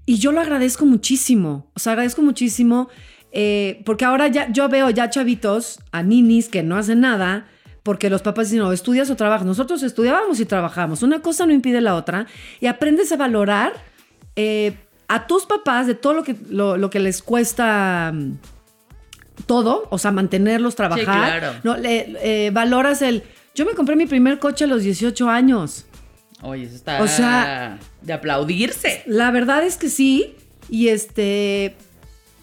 [SPEAKER 3] y yo lo agradezco muchísimo. O sea, agradezco muchísimo eh, porque ahora ya yo veo ya chavitos, a ninis que no hacen nada. Porque los papás dicen, no, estudias o trabajas. Nosotros estudiábamos y trabajamos. Una cosa no impide la otra. Y aprendes a valorar eh, a tus papás de todo lo que, lo, lo que les cuesta mm, todo. O sea, mantenerlos, trabajar.
[SPEAKER 1] claro.
[SPEAKER 3] No, le- eh, valoras el... Yo me compré mi primer coche a los 18 años.
[SPEAKER 1] Oye, eso está
[SPEAKER 3] O sea-
[SPEAKER 1] de aplaudirse.
[SPEAKER 3] La verdad es que sí. Y este.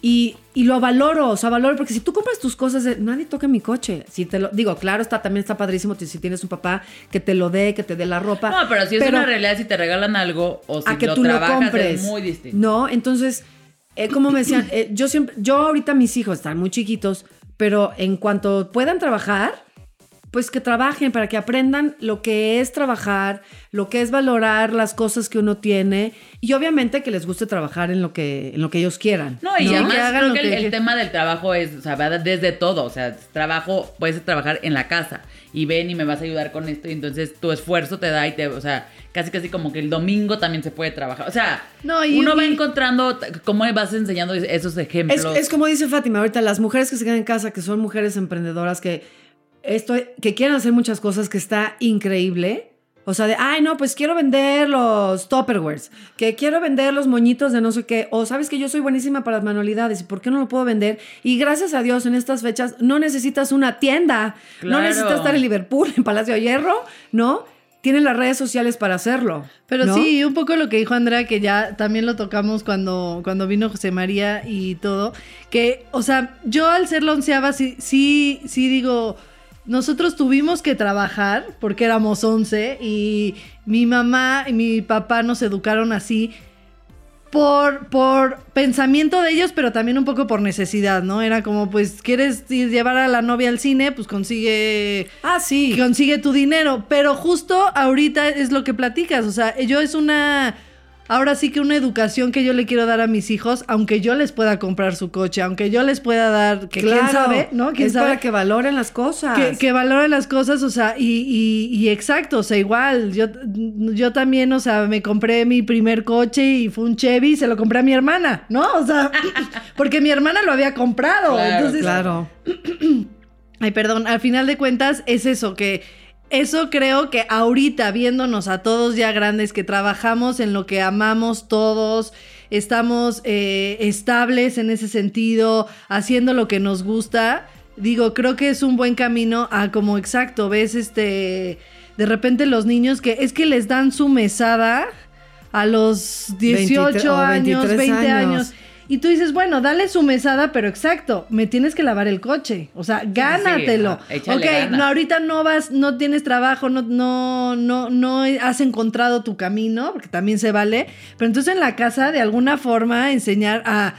[SPEAKER 3] Y, y lo valoro, o sea, valoro, porque si tú compras tus cosas, de, nadie toca mi coche. Si te lo digo, claro, está también está padrísimo si tienes un papá que te lo dé, que te dé la ropa.
[SPEAKER 1] No, pero si es una realidad, si te regalan algo o si
[SPEAKER 3] a que
[SPEAKER 1] lo
[SPEAKER 3] tú lo
[SPEAKER 1] trabajas
[SPEAKER 3] compres.
[SPEAKER 1] es muy distinto.
[SPEAKER 3] No, entonces, eh, como me decían, eh, yo siempre, yo ahorita mis hijos están muy chiquitos, pero en cuanto puedan trabajar, pues que trabajen para que aprendan lo que es trabajar, lo que es valorar las cosas que uno tiene y obviamente que les guste trabajar en lo que, en lo que ellos quieran.
[SPEAKER 1] No, y
[SPEAKER 2] Que
[SPEAKER 1] además
[SPEAKER 2] hagan
[SPEAKER 1] creo
[SPEAKER 2] lo
[SPEAKER 1] que el, tema del trabajo es, o sea, va desde todo, o sea, trabajo, puedes trabajar en la casa y ven y me vas a ayudar con esto y entonces tu esfuerzo te da y te, o sea, casi casi como que el domingo también se puede trabajar, o sea,
[SPEAKER 2] No, y-
[SPEAKER 1] uno va encontrando cómo vas enseñando esos ejemplos.
[SPEAKER 3] Es, es como dice Fátima, ahorita las mujeres que se quedan en casa, que son mujeres emprendedoras, que, esto, que quieren hacer muchas cosas, que está increíble. O sea, de, ay, no, pues quiero vender los Tupperwares, que quiero vender los moñitos de no sé qué, o sabes que yo soy buenísima para las manualidades, ¿y por qué no lo puedo vender? Y gracias a Dios, en estas fechas no necesitas una tienda, no necesitas estar en Liverpool, en Palacio de Hierro, ¿no? Tienen las redes sociales para hacerlo.
[SPEAKER 2] Pero
[SPEAKER 3] ¿no?
[SPEAKER 2] sí, un poco lo que dijo Andrea, que ya también lo tocamos cuando, cuando vino José María y todo, que, o sea, yo al ser la onceava, sí, sí, sí digo, nosotros tuvimos que trabajar porque éramos once y mi mamá y mi papá nos educaron así por, por pensamiento de ellos, pero también un poco por necesidad, ¿no? Era como, pues, ¿quieres ir llevar a la novia al cine? Pues consigue
[SPEAKER 3] Ah, sí.
[SPEAKER 2] consigue tu dinero. Pero justo ahorita es lo que platicas. O sea, yo es una. Ahora sí que una educación que yo le quiero dar a mis hijos, aunque yo les pueda comprar su coche, aunque yo les pueda dar, que quién sabe, ¿no? ¿Quién
[SPEAKER 3] es
[SPEAKER 2] sabe?
[SPEAKER 3] para que valoren las cosas.
[SPEAKER 2] Que, que valoren las cosas, o sea, y, y- y exacto, o sea, igual, yo, yo también, o sea, me compré mi primer coche y fue un Chevy y se lo compré a mi hermana, ¿no? O sea, porque mi hermana lo había comprado.
[SPEAKER 1] Claro,
[SPEAKER 2] entonces,
[SPEAKER 3] Claro.
[SPEAKER 2] Ay, perdón, al final de cuentas es eso, que eso creo que ahorita viéndonos a todos ya grandes, que trabajamos en lo que amamos todos, estamos eh, estables en ese sentido, haciendo lo que nos gusta, digo, creo que es un buen camino a como exacto, ves este, de repente los niños que es que les dan su mesada a los 18
[SPEAKER 3] 23 o
[SPEAKER 2] años,
[SPEAKER 3] 23
[SPEAKER 2] 20 años.
[SPEAKER 3] años.
[SPEAKER 2] Y tú dices, bueno, dale su mesada, pero exacto, me tienes que lavar el coche. O sea, gánatelo.
[SPEAKER 1] échale
[SPEAKER 2] ok, no, ahorita no vas, no tienes trabajo, no, no, no, no has encontrado tu camino, porque también se vale. Pero entonces en la casa, de alguna forma, enseñar a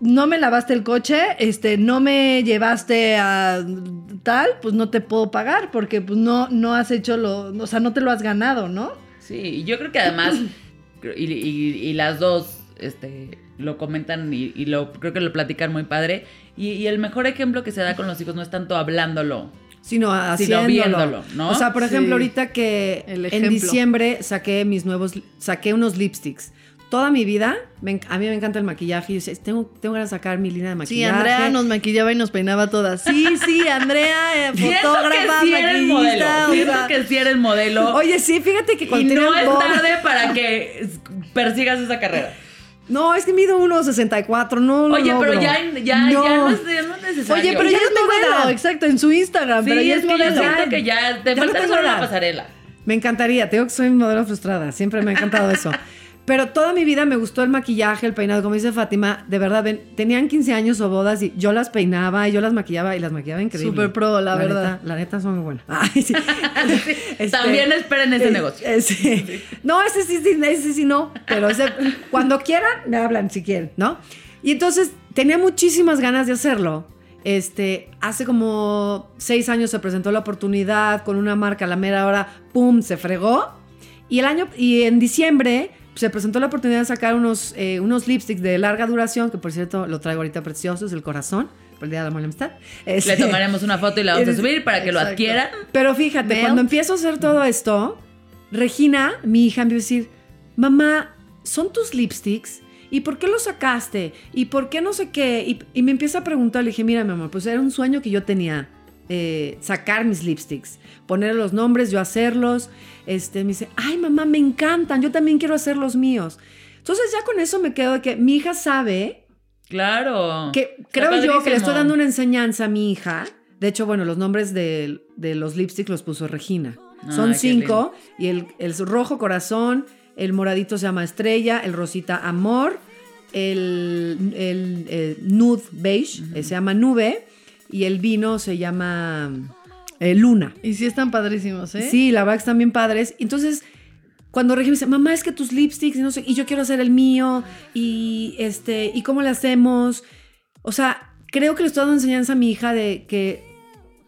[SPEAKER 2] no me lavaste el coche, este, no me llevaste a tal, pues no te puedo pagar, porque pues no, no has hecho lo, o sea, no te lo has ganado, ¿no?
[SPEAKER 1] Sí, y yo creo que además, y, y- y las dos este, lo comentan y, y lo, creo que lo platican muy padre. Y, y el mejor ejemplo que se da con los hijos no es tanto hablándolo.
[SPEAKER 3] sino haciéndolo.
[SPEAKER 1] viéndolo, ¿no?
[SPEAKER 3] O sea, por ejemplo,
[SPEAKER 2] Sí.
[SPEAKER 3] ahorita que
[SPEAKER 2] El
[SPEAKER 3] en diciembre saqué mis nuevos, saqué unos lipsticks. Toda mi vida, me a mí me encanta el maquillaje. Y yo tengo, tengo ganas de sacar mi línea de
[SPEAKER 2] Sí,
[SPEAKER 3] maquillaje.
[SPEAKER 2] Andrea nos maquillaba y nos peinaba todas. Sí, sí, Andrea, eh, fotógrafa,
[SPEAKER 1] que sí eres modelo.
[SPEAKER 2] maquillista. o
[SPEAKER 1] Siento
[SPEAKER 2] sea,
[SPEAKER 1] que sí eres modelo.
[SPEAKER 3] Oye, sí, fíjate que
[SPEAKER 1] y
[SPEAKER 3] cuando
[SPEAKER 1] no
[SPEAKER 3] tenía
[SPEAKER 1] es tarde para que persigas esa carrera.
[SPEAKER 3] No, es que mido 1.64, no lo
[SPEAKER 1] Oye, pero ya, ya, ya no es, ya no es necesario.
[SPEAKER 2] Oye, pero
[SPEAKER 3] Ya
[SPEAKER 2] ya es
[SPEAKER 3] no
[SPEAKER 2] modelo,
[SPEAKER 3] edad.
[SPEAKER 2] exacto, en su Instagram,
[SPEAKER 1] Sí,
[SPEAKER 2] pero ya
[SPEAKER 1] es que yo
[SPEAKER 2] modelo.
[SPEAKER 1] siento que ya te
[SPEAKER 3] no
[SPEAKER 1] falta solo la pasarela.
[SPEAKER 3] Me encantaría, tengo que soy modelo frustrada, siempre me ha encantado eso. Pero toda mi vida me gustó el maquillaje, el peinado, como dice Fátima, de verdad, ven, tenían 15 años o bodas y yo las peinaba y yo las maquillaba y las maquillaba increíble.
[SPEAKER 2] Súper pro, la verdad.
[SPEAKER 3] Neta, la neta son muy buenas. Ay, sí. Este,
[SPEAKER 1] También esperen ese
[SPEAKER 3] eh,
[SPEAKER 1] negocio.
[SPEAKER 3] eh, sí. No, ese sí, sí, ese sí no, pero ese- cuando quieran, me hablan si quieren, ¿no? Y entonces tenía muchísimas ganas de hacerlo. Este, hace como seis años se presentó la oportunidad con una marca, a la mera hora, ¡pum! se fregó. Y el año, y en diciembre se presentó la oportunidad de sacar unos, eh, unos lipsticks de larga duración, que por cierto lo traigo ahorita precioso, es el corazón, por el Día de la Amistad.
[SPEAKER 1] Le
[SPEAKER 3] Este,
[SPEAKER 1] tomaremos una foto y la vamos a subir para que lo
[SPEAKER 2] exacto.
[SPEAKER 1] adquieran.
[SPEAKER 3] pero fíjate,
[SPEAKER 2] Melt.
[SPEAKER 3] cuando empiezo a hacer todo esto, Regina, mi hija, me empieza a decir, mamá, ¿son tus lipsticks? ¿Y por qué los sacaste? ¿Y por qué no sé qué? Y, y me empieza a preguntar, le dije, mira, mi amor, pues era un sueño que yo tenía, eh, sacar mis lipsticks, poner los nombres, yo hacerlos. Este, me dice, ay, mamá, me encantan, yo también quiero hacer los míos. Entonces ya con eso me quedo de que mi hija sabe
[SPEAKER 1] Claro.
[SPEAKER 3] que creo yo que le estoy dando una enseñanza a mi hija. De hecho, bueno, los nombres de, de los lipsticks los puso Regina. Son cinco. Y el, el rojo corazón, el moradito se llama estrella, el rosita amor, el, el, eh, nude beige eh, se llama nube y el vino se llama eh, luna.
[SPEAKER 2] Y sí están padrísimos, ¿eh?
[SPEAKER 3] Sí, la verdad que están bien padres. Entonces, cuando Regina me dice, mamá, es que tus lipsticks, y no sé, y yo quiero hacer el mío, y este, y cómo le hacemos. O sea, creo que le estoy dando enseñanza a mi hija de que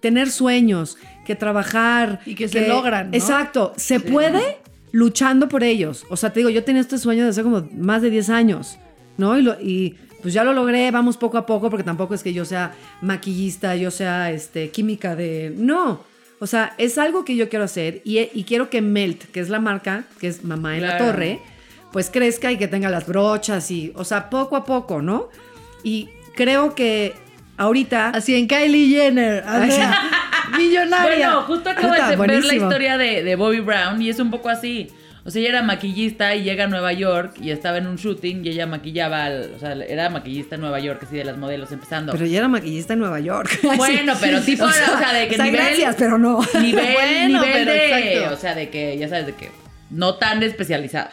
[SPEAKER 3] tener sueños, que trabajar.
[SPEAKER 2] Y que se logran, ¿no?
[SPEAKER 3] Exacto. Se puede luchando por ellos. O sea, te digo, yo tenía este sueño de hace como más de 10 años, ¿no? Y, lo- y, pues ya lo logré, vamos poco a poco, porque tampoco es que yo sea maquillista, yo sea este, química de... No. O sea, es algo que yo quiero hacer y, y quiero que Melt, que es la marca, que es Mamá en la. Torre, pues crezca y que tenga las brochas y, o sea, poco a poco, ¿no? Y creo que ahorita...
[SPEAKER 2] Así en Kylie Jenner. Millonaria.
[SPEAKER 1] Bueno, justo acabo
[SPEAKER 3] Puta,
[SPEAKER 1] de ver la historia de, de Bobby Brown y es un poco así. O sea, ella era maquillista y llega a Nueva York y estaba en un shooting y ella maquillaba, al- o sea, era maquillista en Nueva York, así de las modelos empezando.
[SPEAKER 3] Pero yo era maquillista en Nueva York.
[SPEAKER 1] Bueno, pero tipo, o sea, de que
[SPEAKER 3] o sea,
[SPEAKER 1] nivel-
[SPEAKER 3] gracias, pero no.
[SPEAKER 1] nivel,
[SPEAKER 2] Bueno,
[SPEAKER 1] nivel
[SPEAKER 2] pero
[SPEAKER 1] de,
[SPEAKER 2] exacto.
[SPEAKER 1] o sea, de que, ya sabes, de que no tan especializada.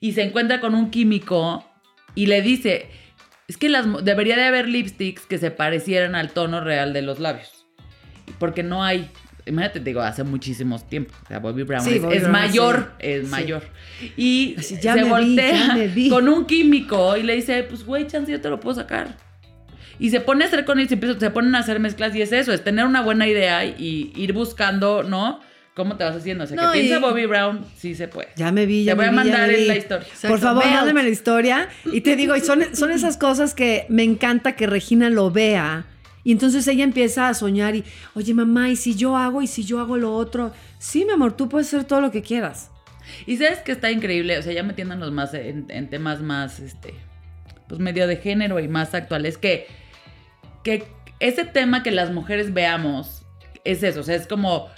[SPEAKER 1] Y se encuentra con un químico y le dice, es que las, debería de haber lipsticks que se parecieran al tono real de los labios. Porque no hay. Imagínate, te digo, hace muchísimos tiempos. O sea, Bobby Brown
[SPEAKER 3] Sí,
[SPEAKER 1] es,
[SPEAKER 3] Bobby
[SPEAKER 1] es
[SPEAKER 3] Brown,
[SPEAKER 1] mayor,
[SPEAKER 3] sí.
[SPEAKER 1] es
[SPEAKER 3] Sí.
[SPEAKER 1] mayor. Y
[SPEAKER 3] Así, ya
[SPEAKER 1] se
[SPEAKER 3] me vi,
[SPEAKER 1] voltea
[SPEAKER 3] ya
[SPEAKER 1] con un químico y le dice, pues güey, chance yo te lo puedo sacar. Y se pone a hacer con él, se, empieza- se ponen a hacer mezclas y es eso, es tener una buena idea y ir buscando, ¿no? ¿Cómo te vas haciendo? O sea,
[SPEAKER 2] No,
[SPEAKER 1] que piensa Bobby Brown, sí se puede.
[SPEAKER 3] Ya me vi, ya
[SPEAKER 1] Te voy
[SPEAKER 3] me
[SPEAKER 1] a mandar
[SPEAKER 3] vi.
[SPEAKER 1] la historia.
[SPEAKER 2] Exacto,
[SPEAKER 3] Por favor, mándame la historia. Y te digo, y son, son esas cosas que me encanta que Regina lo vea. Y entonces ella empieza a soñar y, oye mamá, ¿y si yo hago? ¿Y si yo hago lo otro? Sí, mi amor, tú puedes hacer todo lo que quieras.
[SPEAKER 1] Y sabes que está increíble, o sea, ya metiéndonos más en, temas más, este, pues medio de género y más actuales, que, que ese tema que las mujeres veamos es eso, o sea, es como,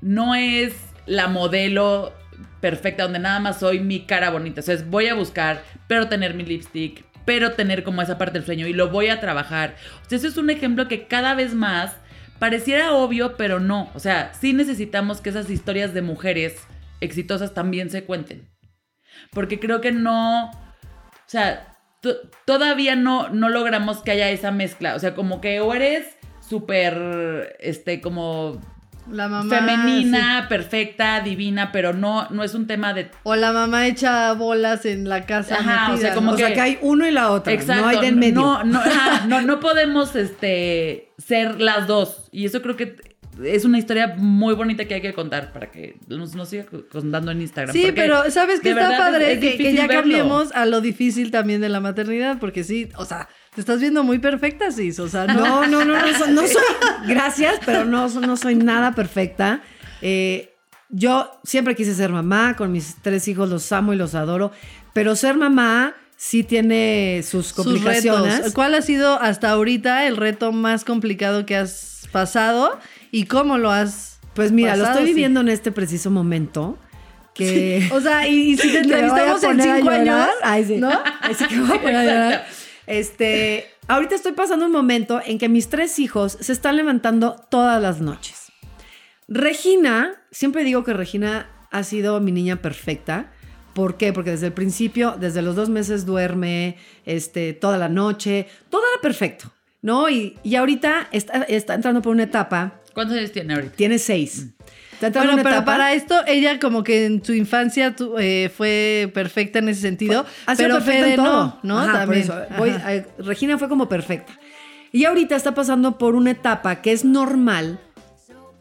[SPEAKER 1] no es la modelo perfecta donde nada más soy mi cara bonita, o sea, es voy a buscar, pero tener mi lipstick, pero tener como esa parte del sueño y lo voy a trabajar. O sea, eso es un ejemplo que cada vez más pareciera obvio, pero no. O sea, sí necesitamos que esas historias de mujeres exitosas también se cuenten. Porque creo que no, o sea, to- todavía no, no logramos que haya esa mezcla. O sea, como que o eres súper, este, como
[SPEAKER 2] La mamá.
[SPEAKER 1] femenina, perfecta, divina, pero no, no es un tema de...
[SPEAKER 2] O la mamá echa bolas en la casa.
[SPEAKER 1] Ajá, o sea, como
[SPEAKER 2] ¿no?
[SPEAKER 3] O sea,
[SPEAKER 1] que-
[SPEAKER 3] hay uno y la otra.
[SPEAKER 1] Exacto.
[SPEAKER 3] no hay de en medio.
[SPEAKER 1] No, no, ajá, no, no podemos este, ser las dos. Y eso creo que es una historia muy bonita que hay que contar para que nos, nos siga contando en Instagram.
[SPEAKER 2] Sí, pero ¿sabes qué está
[SPEAKER 1] es-
[SPEAKER 2] padre?
[SPEAKER 1] es
[SPEAKER 2] que, ya
[SPEAKER 1] verlo.
[SPEAKER 2] cambiemos a lo difícil también de la maternidad, porque sí, o sea, te estás viendo muy perfecta, Cis, o sea, no.
[SPEAKER 3] No, no, no, no, no soy, gracias, pero no, no soy nada perfecta. Eh, yo siempre quise ser mamá, con mis tres hijos los amo y los adoro, pero ser mamá sí tiene sus
[SPEAKER 2] sus
[SPEAKER 3] complicaciones.
[SPEAKER 2] retos. ¿Cuál ha sido hasta ahorita el reto más complicado que has pasado y cómo lo has
[SPEAKER 3] Pues mira, lo estoy
[SPEAKER 2] Sí.
[SPEAKER 3] viviendo en este preciso momento, que...
[SPEAKER 2] O sea, y, y si te entrevistamos en cinco años,
[SPEAKER 3] Ay, sí.
[SPEAKER 2] ¿no?
[SPEAKER 3] Ay, sí que voy a llorar. Este, ahorita estoy pasando un momento en que mis tres hijos se están levantando todas las noches. Regina, siempre digo que Regina ha sido mi niña perfecta. ¿Por qué? Porque desde el principio, desde los dos meses duerme, este, toda la noche, todo era perfecto, ¿no? Y, y ahorita está, está entrando por una etapa,
[SPEAKER 1] ¿Cuántos años tiene ahorita?
[SPEAKER 3] tiene seis. Entrando
[SPEAKER 2] Bueno, pero
[SPEAKER 3] etapa-
[SPEAKER 2] para esto, ella como que en su infancia tu- eh, fue perfecta en ese sentido.
[SPEAKER 3] Sido
[SPEAKER 2] pero
[SPEAKER 3] perfecta
[SPEAKER 2] Fede
[SPEAKER 3] en todo.
[SPEAKER 2] no, ¿no?
[SPEAKER 3] Ajá, por
[SPEAKER 2] También.
[SPEAKER 3] eso. Voy-
[SPEAKER 2] Ajá.
[SPEAKER 3] eh, Regina fue como perfecta. Y ahorita está pasando por una etapa que es normal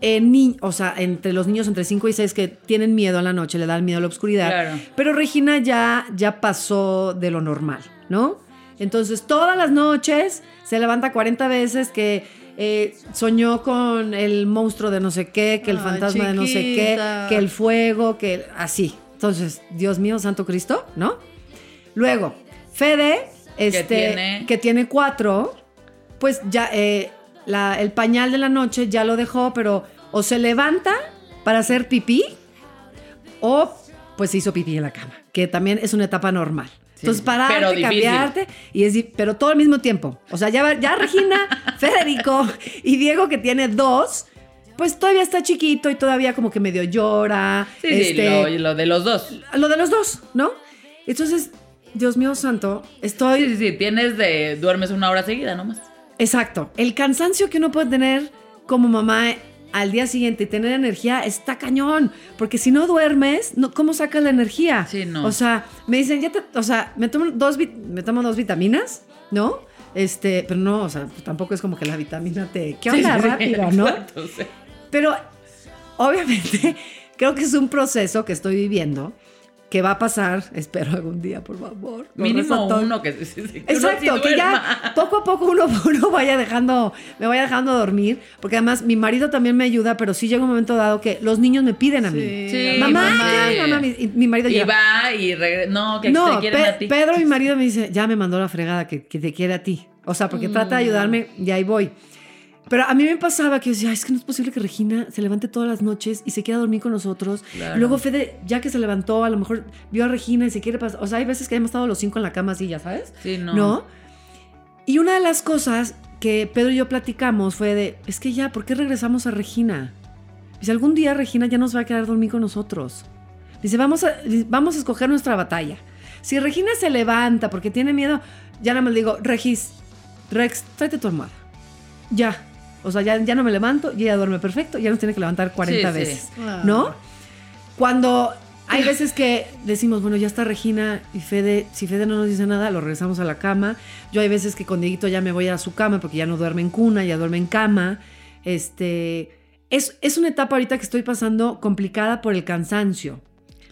[SPEAKER 3] en ni- o sea, entre los niños entre 5 y 6 que tienen miedo a la noche, le dan miedo a la oscuridad.
[SPEAKER 1] Claro.
[SPEAKER 3] Pero Regina ya, ya pasó de lo normal, ¿no? Entonces, todas las noches se levanta 40 veces que eh, soñó con el monstruo de no sé qué, que el
[SPEAKER 2] Ay,
[SPEAKER 3] fantasma de no sé qué, que el fuego, que así. Entonces, Dios mío, Santo Cristo, ¿no? Luego, Fede, este,
[SPEAKER 1] tiene-
[SPEAKER 3] que tiene cuatro, pues ya eh, la- el pañal de la noche ya lo dejó, pero o se levanta para hacer pipí o pues se hizo pipí en la cama, que también es una etapa normal. Entonces, pararte,
[SPEAKER 1] pero
[SPEAKER 3] cambiarte, y es, pero todo al mismo tiempo. O sea, ya, ya Regina, Federico y Diego, que tiene dos, pues todavía está chiquito y todavía como que medio llora.
[SPEAKER 1] Sí, sí,
[SPEAKER 3] este,
[SPEAKER 1] lo, lo de los dos.
[SPEAKER 3] lo de los dos, ¿no? Entonces, Dios mío santo, estoy...
[SPEAKER 1] Sí, sí, sí, tienes de... Duermes una hora seguida nomás.
[SPEAKER 3] Exacto. El cansancio que uno puede tener como mamá al día siguiente y tener energía está cañón. Porque si no duermes, no, ¿cómo sacas la energía?
[SPEAKER 1] Sí, no.
[SPEAKER 3] O sea, me dicen, ya te, o sea, me tomo dos, me tomo dos vitaminas, ¿no? Este, pero no, o sea, pues tampoco es como que la vitamina te... ¿Qué onda?
[SPEAKER 1] Sí, sí, sí,
[SPEAKER 3] Rápido, ¿no?
[SPEAKER 1] exacto, sí.
[SPEAKER 3] Pero obviamente creo que es un proceso que estoy viviendo que va a pasar, espero algún día, por favor.
[SPEAKER 1] Mínimo uno que, sí, sí, sí, que uno
[SPEAKER 3] Exacto,
[SPEAKER 1] sí
[SPEAKER 3] que ya poco a poco uno, uno vaya dejando, me vaya dejando dormir, porque además mi marido también me ayuda, pero sí llega un momento dado que los niños me piden a mí.
[SPEAKER 2] Sí,
[SPEAKER 1] Sí,
[SPEAKER 3] mamá,
[SPEAKER 1] mamá.
[SPEAKER 3] Mi- Y mi marido
[SPEAKER 1] Y
[SPEAKER 3] llega.
[SPEAKER 1] va y regresa. No, que
[SPEAKER 3] no,
[SPEAKER 1] te quieren
[SPEAKER 3] Pe-
[SPEAKER 1] a ti.
[SPEAKER 3] Pedro, mi marido, me dice, ya me mandó la fregada, que, que te quiere a ti. O sea, porque trata de ayudarme y ahí voy. Pero a mí me pasaba que yo decía, "Ay, es que no es posible que Regina se levante todas las noches y se quiera dormir con nosotros.
[SPEAKER 1] Claro.
[SPEAKER 3] Luego Fede, ya que se levantó, a lo mejor vio a Regina y se quiere pasar. O sea, hay veces que hemos estado los cinco en la cama así, ya sabes.
[SPEAKER 1] Sí, no.
[SPEAKER 3] ¿No? Y una de las cosas que Pedro y yo platicamos fue de, es que ya, ¿por qué regresamos a Regina? Dice, algún día Regina ya nos va a quedar dormir con nosotros. Dice, vamos a, vamos a escoger nuestra batalla. Si Regina se levanta porque tiene miedo, ya nada más le digo, Regis, Rex, tráete tu almohada. Ya. O sea, ya, ya no me levanto y ella duerme perfecto, ya nos tiene que levantar 40
[SPEAKER 1] Sí, sí.
[SPEAKER 3] veces.
[SPEAKER 2] Ah.
[SPEAKER 3] ¿No? Cuando hay veces que decimos, bueno, ya está Regina y Fede, si Fede no nos dice nada, lo regresamos a la cama. Yo hay veces que con Dieguito ya me voy a su cama porque ya no duerme en cuna, ya duerme en cama. Este, es, es una etapa ahorita que estoy pasando complicada por el cansancio.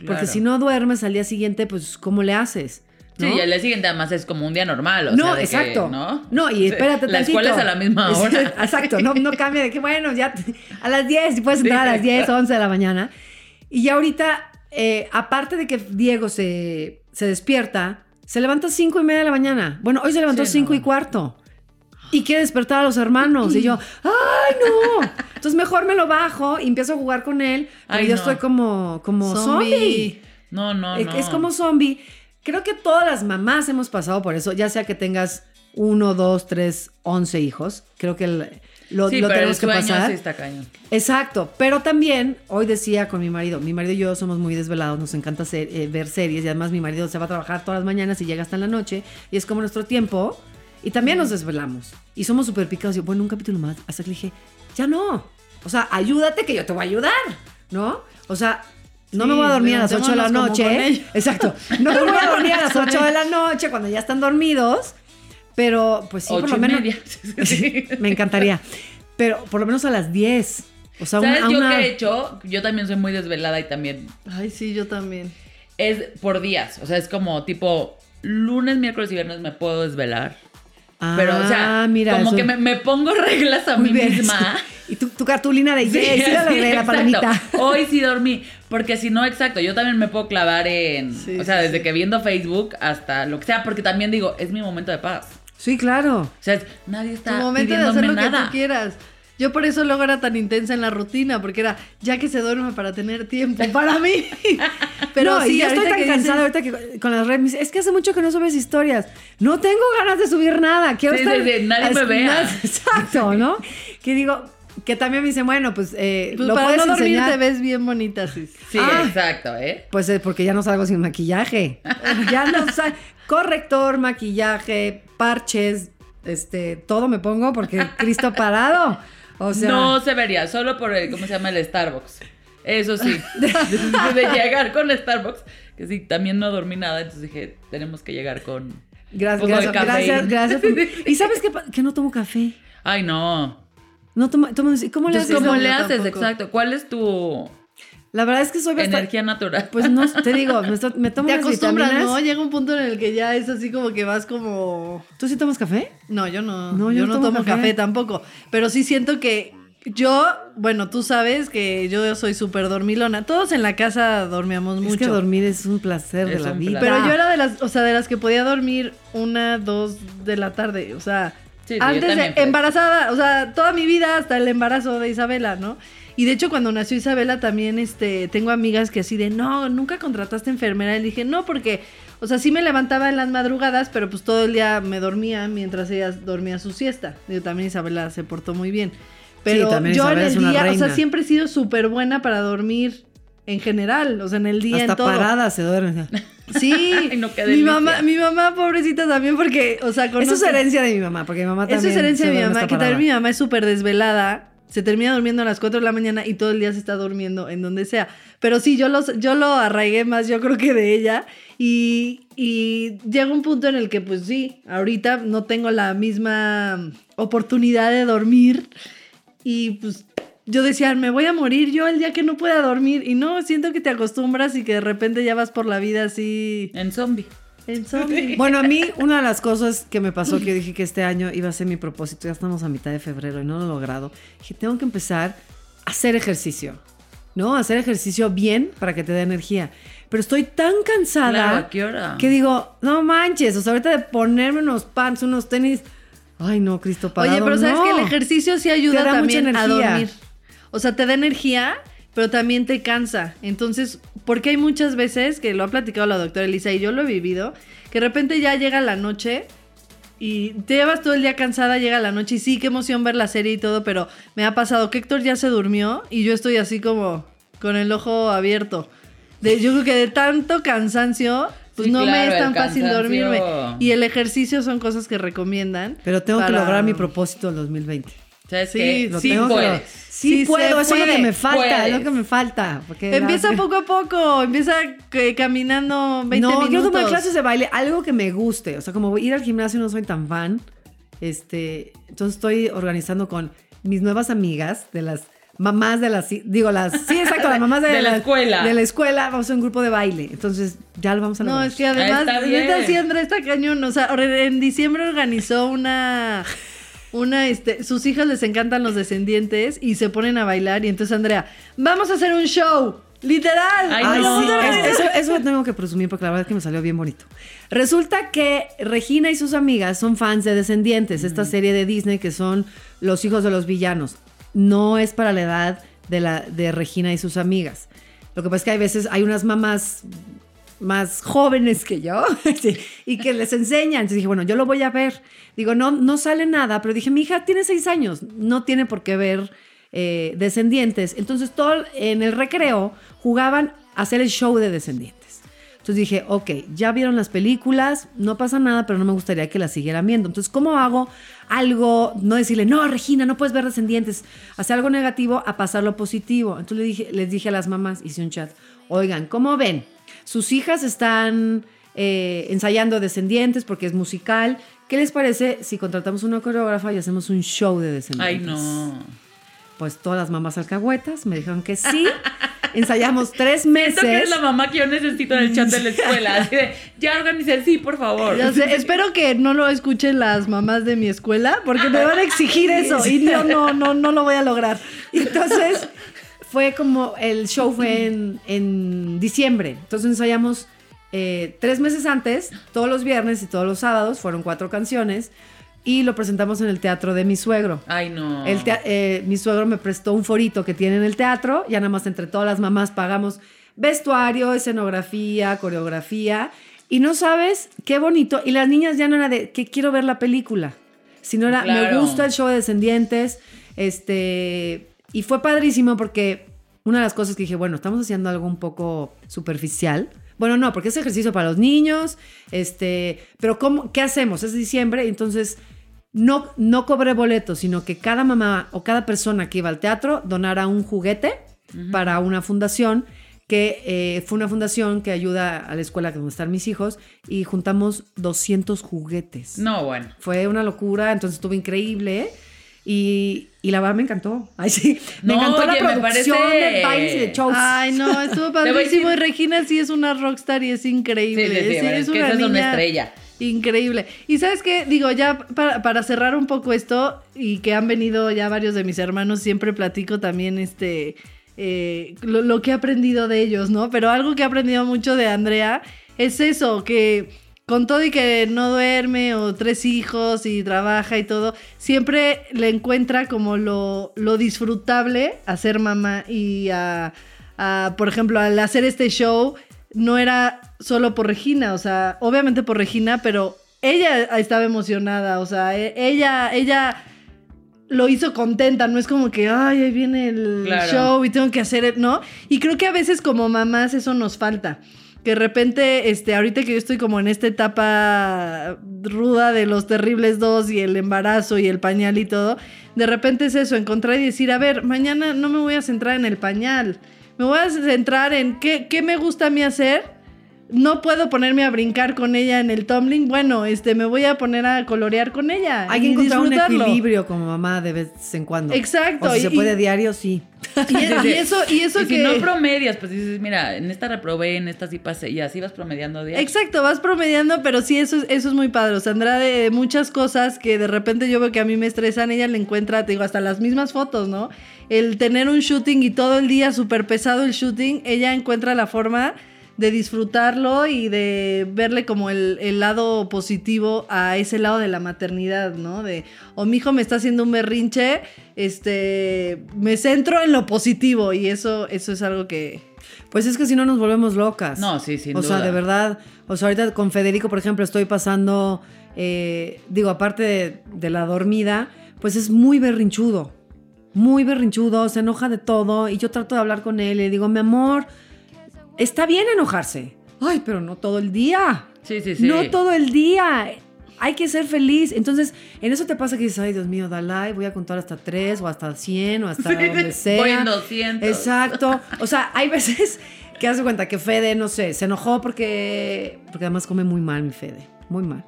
[SPEAKER 3] Porque si no duermes al día siguiente, pues, ¿cómo le haces?
[SPEAKER 1] Sí,
[SPEAKER 3] ¿No?
[SPEAKER 1] y al día siguiente además es como un día normal. O
[SPEAKER 3] no,
[SPEAKER 1] sea, de que,
[SPEAKER 3] exacto.
[SPEAKER 1] ¿no?
[SPEAKER 3] No, y espérate
[SPEAKER 1] La
[SPEAKER 3] tantito.
[SPEAKER 1] escuela es a la misma hora.
[SPEAKER 3] exacto, no, no cambia de que, bueno, ya a las 10, y puedes
[SPEAKER 1] Sí,
[SPEAKER 3] entrar a las 10,
[SPEAKER 1] exacto.
[SPEAKER 3] 11 de la mañana. Y ya ahorita, eh, aparte de que Diego se, se despierta, se levanta a 5 y media de la mañana. Bueno, hoy se levantó a
[SPEAKER 1] Sí,
[SPEAKER 3] 5
[SPEAKER 1] no.
[SPEAKER 3] y cuarto. Y quiere despertar a los hermanos. Y yo, ¡ay, no! Entonces mejor me lo bajo y empiezo a jugar con él. Pero
[SPEAKER 1] Ay,
[SPEAKER 3] yo
[SPEAKER 1] no.
[SPEAKER 3] estoy como, como zombie.
[SPEAKER 2] Zombie.
[SPEAKER 1] No, no,
[SPEAKER 3] Es-
[SPEAKER 1] no.
[SPEAKER 3] Es como zombie. Creo que todas las mamás hemos pasado por eso, ya sea que tengas uno, dos, tres, once hijos. Creo que el- lo,
[SPEAKER 1] Sí,
[SPEAKER 3] lo
[SPEAKER 1] pero el
[SPEAKER 3] tenemos que pasar.
[SPEAKER 1] sí está cañón.
[SPEAKER 3] Exacto, pero también hoy decía con mi marido, mi marido y yo somos muy desvelados, nos encanta ser- eh, ver series y además mi marido se va a trabajar todas las mañanas y llega hasta en la noche y es como nuestro tiempo y también nos desvelamos y somos súper picados y bueno, un capítulo más, hasta que le dije, ya no, o sea, ayúdate que yo te voy a ayudar, ¿no? O sea, no
[SPEAKER 2] Sí,
[SPEAKER 3] me voy a dormir a las 8 de la noche, exacto, no me voy a dormir a las 8 de la noche cuando ya están dormidos, pero pues sí, por
[SPEAKER 1] Ocho
[SPEAKER 3] lo
[SPEAKER 1] y
[SPEAKER 3] menos...
[SPEAKER 1] Sí.
[SPEAKER 3] Me encantaría. Pero por lo menos a las 10. O sea,
[SPEAKER 1] ¿Sabes
[SPEAKER 3] una,
[SPEAKER 1] yo
[SPEAKER 3] una-
[SPEAKER 1] qué he hecho? Yo también soy muy desvelada y también
[SPEAKER 2] Ay, sí, yo también.
[SPEAKER 1] es por días. O sea, es como tipo lunes, miércoles y viernes me puedo desvelar. Pero, o sea,
[SPEAKER 3] Ah, mira,
[SPEAKER 1] como
[SPEAKER 3] eso-
[SPEAKER 1] que me, me pongo reglas a
[SPEAKER 3] Muy
[SPEAKER 1] mí
[SPEAKER 3] bien.
[SPEAKER 1] misma.
[SPEAKER 3] Y tu, tu cartulina de sí, sí, la
[SPEAKER 1] sí,
[SPEAKER 3] la palomita.
[SPEAKER 1] Hoy sí dormí. Porque si no, exacto, yo también me puedo clavar en.
[SPEAKER 2] Sí,
[SPEAKER 1] o sea,
[SPEAKER 2] sí,
[SPEAKER 1] desde
[SPEAKER 2] sí.
[SPEAKER 1] que viendo Facebook hasta lo que sea, porque también digo, es mi momento de paz.
[SPEAKER 3] Sí, claro.
[SPEAKER 1] O sea, es- nadie
[SPEAKER 2] Tu
[SPEAKER 1] está
[SPEAKER 2] momento de hacer lo que tú quieras. Yo por eso luego era tan intensa en la rutina, porque era ya que se duerme para tener tiempo para mí.
[SPEAKER 3] Pero
[SPEAKER 2] Pero
[SPEAKER 3] sí, yo estoy tan
[SPEAKER 2] que
[SPEAKER 3] cansada
[SPEAKER 2] dices-
[SPEAKER 3] ahorita que con las redes es que hace mucho que no subes historias. No tengo ganas de subir nada. Quiero
[SPEAKER 1] Sí,
[SPEAKER 3] estar...
[SPEAKER 1] sí, sí, nadie me vea.
[SPEAKER 3] Exacto, ¿no? Que digo, que también me dicen, bueno, pues, eh,
[SPEAKER 2] Pues
[SPEAKER 3] lo
[SPEAKER 2] para
[SPEAKER 3] puedes
[SPEAKER 2] no dormir
[SPEAKER 3] enseñar.
[SPEAKER 2] te ves bien bonita, sí.
[SPEAKER 1] Sí,
[SPEAKER 3] Ah.
[SPEAKER 1] exacto, ¿eh?
[SPEAKER 3] Pues es porque ya no salgo sin maquillaje. ya no salgo. Corrector, maquillaje, parches, este, todo me pongo porque Cristo parado. O sea,
[SPEAKER 1] no se vería, solo por el, ¿cómo se llama? El Starbucks. Eso sí. de llegar con Starbucks, que sí, también no dormí nada, entonces dije, tenemos que llegar con...
[SPEAKER 3] gracias, gracias, gracias, gracias. ¿Y sabes qué? Que no tomo café.
[SPEAKER 1] Ay, no.
[SPEAKER 3] No tomo- ¿y ¿cómo le haces?
[SPEAKER 1] ¿cómo le haces?
[SPEAKER 2] tampoco.
[SPEAKER 1] Exacto. ¿Cuál es tu
[SPEAKER 3] La verdad es que soy bastante...
[SPEAKER 1] energía natural?
[SPEAKER 3] Pues no, te digo, me, estoy- me tomo
[SPEAKER 2] Te acostumbras,
[SPEAKER 3] vitaminas.
[SPEAKER 2] ¿no? Llega un punto en el que ya es así como que vas como...
[SPEAKER 3] ¿Tú sí tomas café?
[SPEAKER 2] No, yo no.
[SPEAKER 3] No,
[SPEAKER 2] yo, no tomo, café.
[SPEAKER 3] café
[SPEAKER 2] tampoco. Pero sí siento que yo, bueno, tú sabes que yo soy súper dormilona. Todos en la casa dormíamos mucho.
[SPEAKER 3] Es que dormir es un placer de la vida.
[SPEAKER 1] placer.
[SPEAKER 2] Pero yo era de las, o sea, de las que podía dormir una, dos de la tarde. O sea,
[SPEAKER 1] Sí, sí, yo
[SPEAKER 2] antes de
[SPEAKER 1] pero-
[SPEAKER 2] embarazada, o sea, toda mi vida hasta el embarazo de Isabela, ¿no? Y de hecho, cuando nació Isabela, también este, tengo amigas que así de, no, nunca contrataste enfermera. Y dije, no, porque, o sea, sí me levantaba en las madrugadas, pero pues todo el día me dormía mientras ella dormía su siesta. Digo, también Isabela se portó muy bien. Pero
[SPEAKER 3] también
[SPEAKER 2] yo en el día, o sea, siempre he sido súper buena para dormir en general, o sea, en el día,
[SPEAKER 3] Hasta
[SPEAKER 2] en todo.
[SPEAKER 3] parada se duerme.
[SPEAKER 2] Sí,
[SPEAKER 1] no,
[SPEAKER 2] mi mamá, mi mamá pobrecita también porque, o sea,
[SPEAKER 3] Eso es herencia de mi mamá, porque mi mamá también.
[SPEAKER 2] Eso es herencia de mi mamá, que también mi mamá es súper desvelada. Se termina durmiendo a las 4 de la mañana y todo el día se está durmiendo en donde sea. Pero sí, yo, los, yo lo arraigué más, yo creo que de ella. Y, y llega un punto en el que, pues sí, ahorita no tengo la misma oportunidad de dormir. Y pues yo decía, me voy a morir yo el día que no pueda dormir. Y no, siento que te acostumbras y que de repente ya vas por la vida así
[SPEAKER 1] En zombie.
[SPEAKER 2] en zombie.
[SPEAKER 3] Bueno, a mí una de las cosas que me pasó que yo dije que este año iba a ser mi propósito, ya estamos a mitad de febrero y no lo he logrado, dije, tengo que empezar a hacer ejercicio, ¿no? Hacer ejercicio bien para que te dé energía. Pero estoy tan cansada
[SPEAKER 1] Claro, ¿a qué hora?
[SPEAKER 3] que digo, no manches, o sea, ahorita de ponerme unos pants, unos tenis, ay no, Cristo parado,
[SPEAKER 2] Oye, pero sabes
[SPEAKER 3] no.
[SPEAKER 2] que el ejercicio sí ayuda también a dormir. O sea, te da energía, pero también te cansa. Entonces, porque hay muchas veces que lo ha platicado la doctora Elisa y yo lo he vivido, que de repente ya llega la noche y te llevas todo el día cansada, llega la noche y sí, qué emoción ver la serie y todo, pero me ha pasado que Héctor ya se durmió y yo estoy así como con el ojo abierto. De, yo creo que de tanto cansancio, pues
[SPEAKER 1] Sí,
[SPEAKER 2] no me es tan fácil
[SPEAKER 1] cansancio.
[SPEAKER 2] dormirme. Y el ejercicio son cosas que recomiendan.
[SPEAKER 3] Pero tengo que lograr mi propósito del 2020.
[SPEAKER 1] ¿Sabes
[SPEAKER 2] Sí,
[SPEAKER 1] qué?
[SPEAKER 3] Lo
[SPEAKER 1] Sí
[SPEAKER 3] tengo
[SPEAKER 1] puedes.
[SPEAKER 3] Sí,
[SPEAKER 2] Sí
[SPEAKER 3] puedo, eso es lo que me falta, es lo que me falta. porque
[SPEAKER 2] Empieza
[SPEAKER 3] la-
[SPEAKER 2] poco a poco, empieza que- caminando 20
[SPEAKER 3] no,
[SPEAKER 2] minutos.
[SPEAKER 3] quiero tomar clases de baile, algo que me guste. O sea, como ir al gimnasio no soy tan fan. Este, entonces estoy organizando con mis nuevas amigas de las mamás de las, digo las, sí, exacto, las mamás de,
[SPEAKER 1] De la escuela.
[SPEAKER 3] De la escuela, vamos a un grupo de baile. Entonces ya lo vamos a
[SPEAKER 2] No,
[SPEAKER 3] lograr.
[SPEAKER 2] es que además,
[SPEAKER 1] está bien.
[SPEAKER 2] sí, está cañón. O sea, en diciembre organizó una. Una, este, sus hijas les encantan los descendientes y se ponen a bailar. Y entonces, Andrea, vamos a hacer un show. Literal.
[SPEAKER 1] Ay,
[SPEAKER 3] Ay,
[SPEAKER 1] no.
[SPEAKER 3] sí, es- eso, tengo que presumir porque la verdad es que me salió bien bonito. Resulta que Regina y sus amigas son fans de Descendientes, esta serie de Disney que son los hijos de los villanos. No es para la edad de, la, de Regina y sus amigas. Lo que pasa es que hay veces hay unas mamás más jóvenes que yo sí, y que les enseñan. Entonces dije, bueno, yo lo voy a ver. Digo, no, no sale nada, pero dije, mi hija tiene seis años, no tiene por qué ver eh, Descendientes. Entonces, todo en el recreo jugaban a hacer el show de Descendientes. Entonces dije, ok, ya vieron las películas, no pasa nada, pero no me gustaría que las siguieran viendo. Entonces, ¿cómo hago algo? No decirle, no, Regina, no puedes ver Descendientes. Hacer algo negativo a pasarlo positivo. Entonces le dije, les dije a las mamás, hice un chat, oigan, ¿cómo ven? Sus hijas están eh, ensayando Descendientes porque es musical. ¿Qué les parece si contratamos una coreógrafa y hacemos un show de Descendientes?
[SPEAKER 1] Ay, no.
[SPEAKER 3] Pues todas las mamás alcahuetas me dijeron que sí. Ensayamos tres meses.
[SPEAKER 1] Que es la mamá que yo necesito en el chat de la escuela. Así de, ya organicé, sí, por favor.
[SPEAKER 2] Ya sé, espero que no lo escuchen las mamás de mi escuela porque me van a exigir eso y yo no, no, no lo voy a lograr.
[SPEAKER 3] Entonces fue como, el show fue en, en diciembre. Entonces ensayamos eh, tres meses antes, todos los viernes y todos los sábados, fueron cuatro canciones. y lo presentamos en el teatro de mi suegro.
[SPEAKER 1] Ay, no.
[SPEAKER 3] El eh, mi suegro me prestó un forito que tiene en el teatro, ya nada más entre todas las mamás pagamos vestuario, escenografía, coreografía, y no sabes qué bonito, y las niñas ya no era de que quiero ver la película, sino era me gusta el show de Descendientes, este, y fue padrísimo porque una de las cosas que dije, bueno, estamos haciendo algo un poco superficial. Bueno, no, porque es ejercicio para los niños, este, pero ¿cómo, ¿qué hacemos? Es diciembre, entonces no, no cobré boletos, sino que cada mamá o cada persona que iba al teatro donara un juguete para una fundación que eh, fue una fundación que ayuda a la escuela donde están mis hijos y juntamos 200 juguetes.
[SPEAKER 1] No, bueno.
[SPEAKER 3] Fue una locura, entonces estuvo increíble. ¿eh? Y, y la verdad me encantó. Ay, sí. Me
[SPEAKER 1] No,
[SPEAKER 3] encantó
[SPEAKER 1] oye,
[SPEAKER 3] la producción
[SPEAKER 1] parece-
[SPEAKER 3] de bailes y de shows.
[SPEAKER 2] Ay, no, estuvo padrísimo. Y Regina sí es una rockstar y es increíble.
[SPEAKER 1] Sí, sí, sí,
[SPEAKER 2] Sí, es
[SPEAKER 1] que
[SPEAKER 2] una
[SPEAKER 1] es una estrella.
[SPEAKER 2] Increíble. Y sabes qué, digo, ya para, para cerrar un poco esto, y que han venido ya varios de mis hermanos, siempre platico también este eh, lo, lo que he aprendido de ellos, ¿no? Pero algo que he aprendido mucho de Andrea es eso, que con todo y que no duerme o tres hijos y trabaja y todo, siempre le encuentra como lo, lo disfrutable a ser mamá y a, a, por ejemplo, al hacer este show, no era solo por Regina, o sea, obviamente por Regina, pero ella estaba emocionada, o sea, e- ella, ella lo hizo contenta, no es como que, ay, ahí viene el
[SPEAKER 1] Claro.
[SPEAKER 2] show y tengo que hacer, el-", ¿no? Y creo que a veces como mamás eso nos falta. Que de repente, este, ahorita que yo estoy como en esta etapa ruda de los terribles dos y el embarazo y el pañal y todo, de repente es eso, encontrar y decir, a ver, mañana no me voy a centrar en el pañal, me voy a centrar en qué, qué me gusta a mí hacer. No puedo ponerme a brincar con ella en el tumbling. Bueno, este, me voy a poner a colorear con ella.
[SPEAKER 3] Hay que encontrar un equilibrio como mamá de vez en cuando.
[SPEAKER 2] Exacto,
[SPEAKER 3] O si se
[SPEAKER 2] y-
[SPEAKER 3] puede diario, sí.
[SPEAKER 2] Y, es- y eso, y eso
[SPEAKER 1] Y
[SPEAKER 2] que.
[SPEAKER 1] si no promedias, pues dices, mira, en esta reprobé, en esta sí pasé, y así vas promediando días.
[SPEAKER 2] Exacto, vas promediando, pero sí, eso, es- eso es muy padre. O sea, Andrea, de muchas cosas que de repente yo veo que a mí me estresan, ella le encuentra, te digo, hasta las mismas fotos, ¿no? El tener un shooting y todo el día súper pesado el shooting, ella encuentra la forma de disfrutarlo y de verle como el, el lado positivo a ese lado de la maternidad, ¿no? De, o mi hijo me está haciendo un berrinche, este, me centro en lo positivo y eso, eso es algo que...
[SPEAKER 3] Pues es que si no nos volvemos locas.
[SPEAKER 1] No, sí, sin
[SPEAKER 3] O sea, de verdad. O sea, ahorita con Federico, por ejemplo, estoy pasando, eh, digo, aparte de, de la dormida, pues es muy berrinchudo. Muy berrinchudo, se enoja de todo. Y yo trato de hablar con él y le digo, mi amor, está bien enojarse. Ay, pero no todo el día.
[SPEAKER 1] Sí, sí, sí.
[SPEAKER 3] No todo el día. Hay que ser feliz. Entonces, en eso te pasa que dices, ay, Dios mío, Dalai, voy a contar hasta tres o hasta 100 o hasta
[SPEAKER 1] Sí,
[SPEAKER 3] donde sea.
[SPEAKER 1] voy en 200.
[SPEAKER 3] Exacto. O sea, hay veces que hace cuenta que Fede, no sé, se enojó porque, porque además come muy mal mi Fede. Muy mal.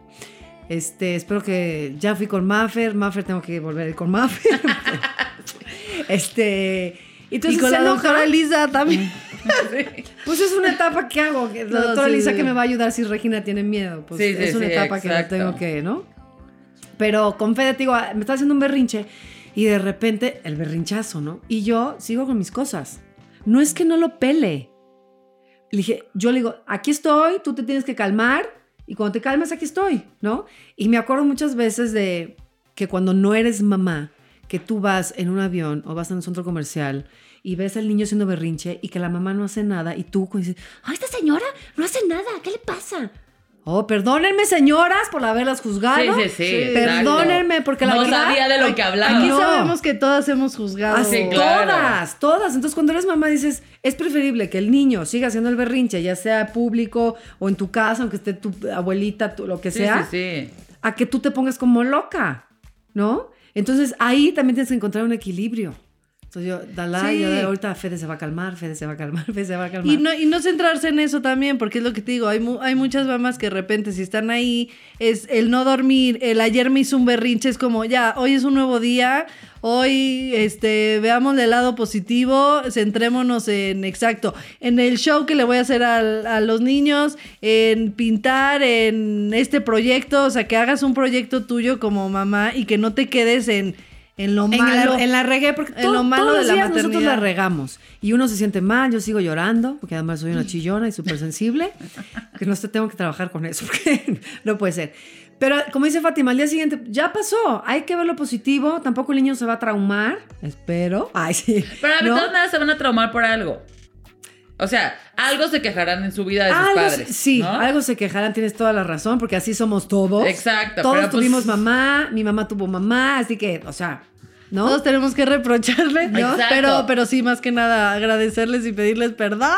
[SPEAKER 3] Este, espero que ya fui con Maffer. Maffer tengo que volver a ir con Maffer. este, y
[SPEAKER 2] Y
[SPEAKER 3] entonces
[SPEAKER 2] con
[SPEAKER 3] se
[SPEAKER 2] la
[SPEAKER 3] enoja.
[SPEAKER 2] doctora Lisa también.
[SPEAKER 3] Pues es una etapa que hago. que La doctora
[SPEAKER 2] sí,
[SPEAKER 3] Lisa que me va a ayudar si Regina tiene miedo. Pues
[SPEAKER 1] Sí,
[SPEAKER 3] es una etapa que no tengo que, ¿no? Pero con Fede, te digo, me está haciendo un berrinche y de repente el berrinchazo, ¿no? Y yo sigo con mis cosas. No es que no lo pele. Le dije, yo le digo, aquí estoy, tú te tienes que calmar y cuando te calmes aquí estoy, ¿no? Y me acuerdo muchas veces de que cuando no eres mamá, que tú vas en un avión o vas en un centro comercial y ves al niño haciendo berrinche y que la mamá no hace nada y tú dices, ¡ay, esta señora no hace nada! ¿Qué le pasa? Oh, perdónenme, señoras, por haberlas juzgado.
[SPEAKER 1] Sí, sí, sí. exacto.
[SPEAKER 3] Perdónenme, porque la
[SPEAKER 1] no
[SPEAKER 3] verdad...
[SPEAKER 1] sabía de lo que hablaba.
[SPEAKER 2] Aquí
[SPEAKER 3] No.
[SPEAKER 2] sabemos que todas hemos juzgado.
[SPEAKER 3] Así,
[SPEAKER 1] Sí, claro.
[SPEAKER 3] todas, todas. Entonces, cuando eres mamá, dices, es preferible que el niño siga haciendo el berrinche, ya sea público o en tu casa, aunque esté tu abuelita, tu- lo que
[SPEAKER 1] Sí,
[SPEAKER 3] sea,
[SPEAKER 1] sí, sí.
[SPEAKER 3] a que tú te pongas como loca, ¿no? Entonces, ahí también tienes que encontrar un equilibrio. Entonces, yo, Dalai,
[SPEAKER 2] Sí.
[SPEAKER 3] ahorita Fede se va a calmar, Fede se va a calmar, Fede se va a calmar.
[SPEAKER 2] Y no, y no centrarse en eso también, porque es lo que te digo, hay, mu- hay muchas mamás que de repente si están ahí, es el no dormir, el ayer me hizo un berrinche, es como, ya, hoy es un nuevo día, hoy este, veamos el lado positivo, centrémonos en, exacto, en el show que le voy a hacer al- a, los niños, en pintar, en este proyecto, o sea, que hagas un proyecto tuyo como mamá y que no te quedes en, en lo
[SPEAKER 3] En
[SPEAKER 2] malo.
[SPEAKER 3] la, en la regué, porque
[SPEAKER 2] en
[SPEAKER 3] todo-
[SPEAKER 2] lo malo
[SPEAKER 3] todos
[SPEAKER 2] de la
[SPEAKER 3] días nosotros
[SPEAKER 2] maternidad.
[SPEAKER 3] la regamos. Y uno se siente mal, yo sigo llorando, porque además soy una chillona y súper sensible, que no sé, tengo que trabajar con eso, porque no puede ser. Pero como dice Fátima, al día siguiente ya pasó. Hay que ver lo positivo. Tampoco el niño se va a traumar. Espero. Ay, sí.
[SPEAKER 1] Pero de
[SPEAKER 3] ¿No?
[SPEAKER 1] todas maneras se van a traumar por algo. O sea, algo se quejarán en su vida de sus
[SPEAKER 3] Algo-
[SPEAKER 1] padres.
[SPEAKER 3] sí,
[SPEAKER 1] ¿no?
[SPEAKER 3] algo se quejarán, tienes toda la razón, porque así somos todos.
[SPEAKER 1] Exacto,
[SPEAKER 3] Todos
[SPEAKER 1] pues-
[SPEAKER 3] tuvimos mamá, mi mamá tuvo mamá, así que, o sea, ¿no?
[SPEAKER 2] Todos tenemos que reprocharle, ¿no?
[SPEAKER 1] Exacto.
[SPEAKER 2] Pero, pero sí, más que nada, agradecerles y pedirles perdón,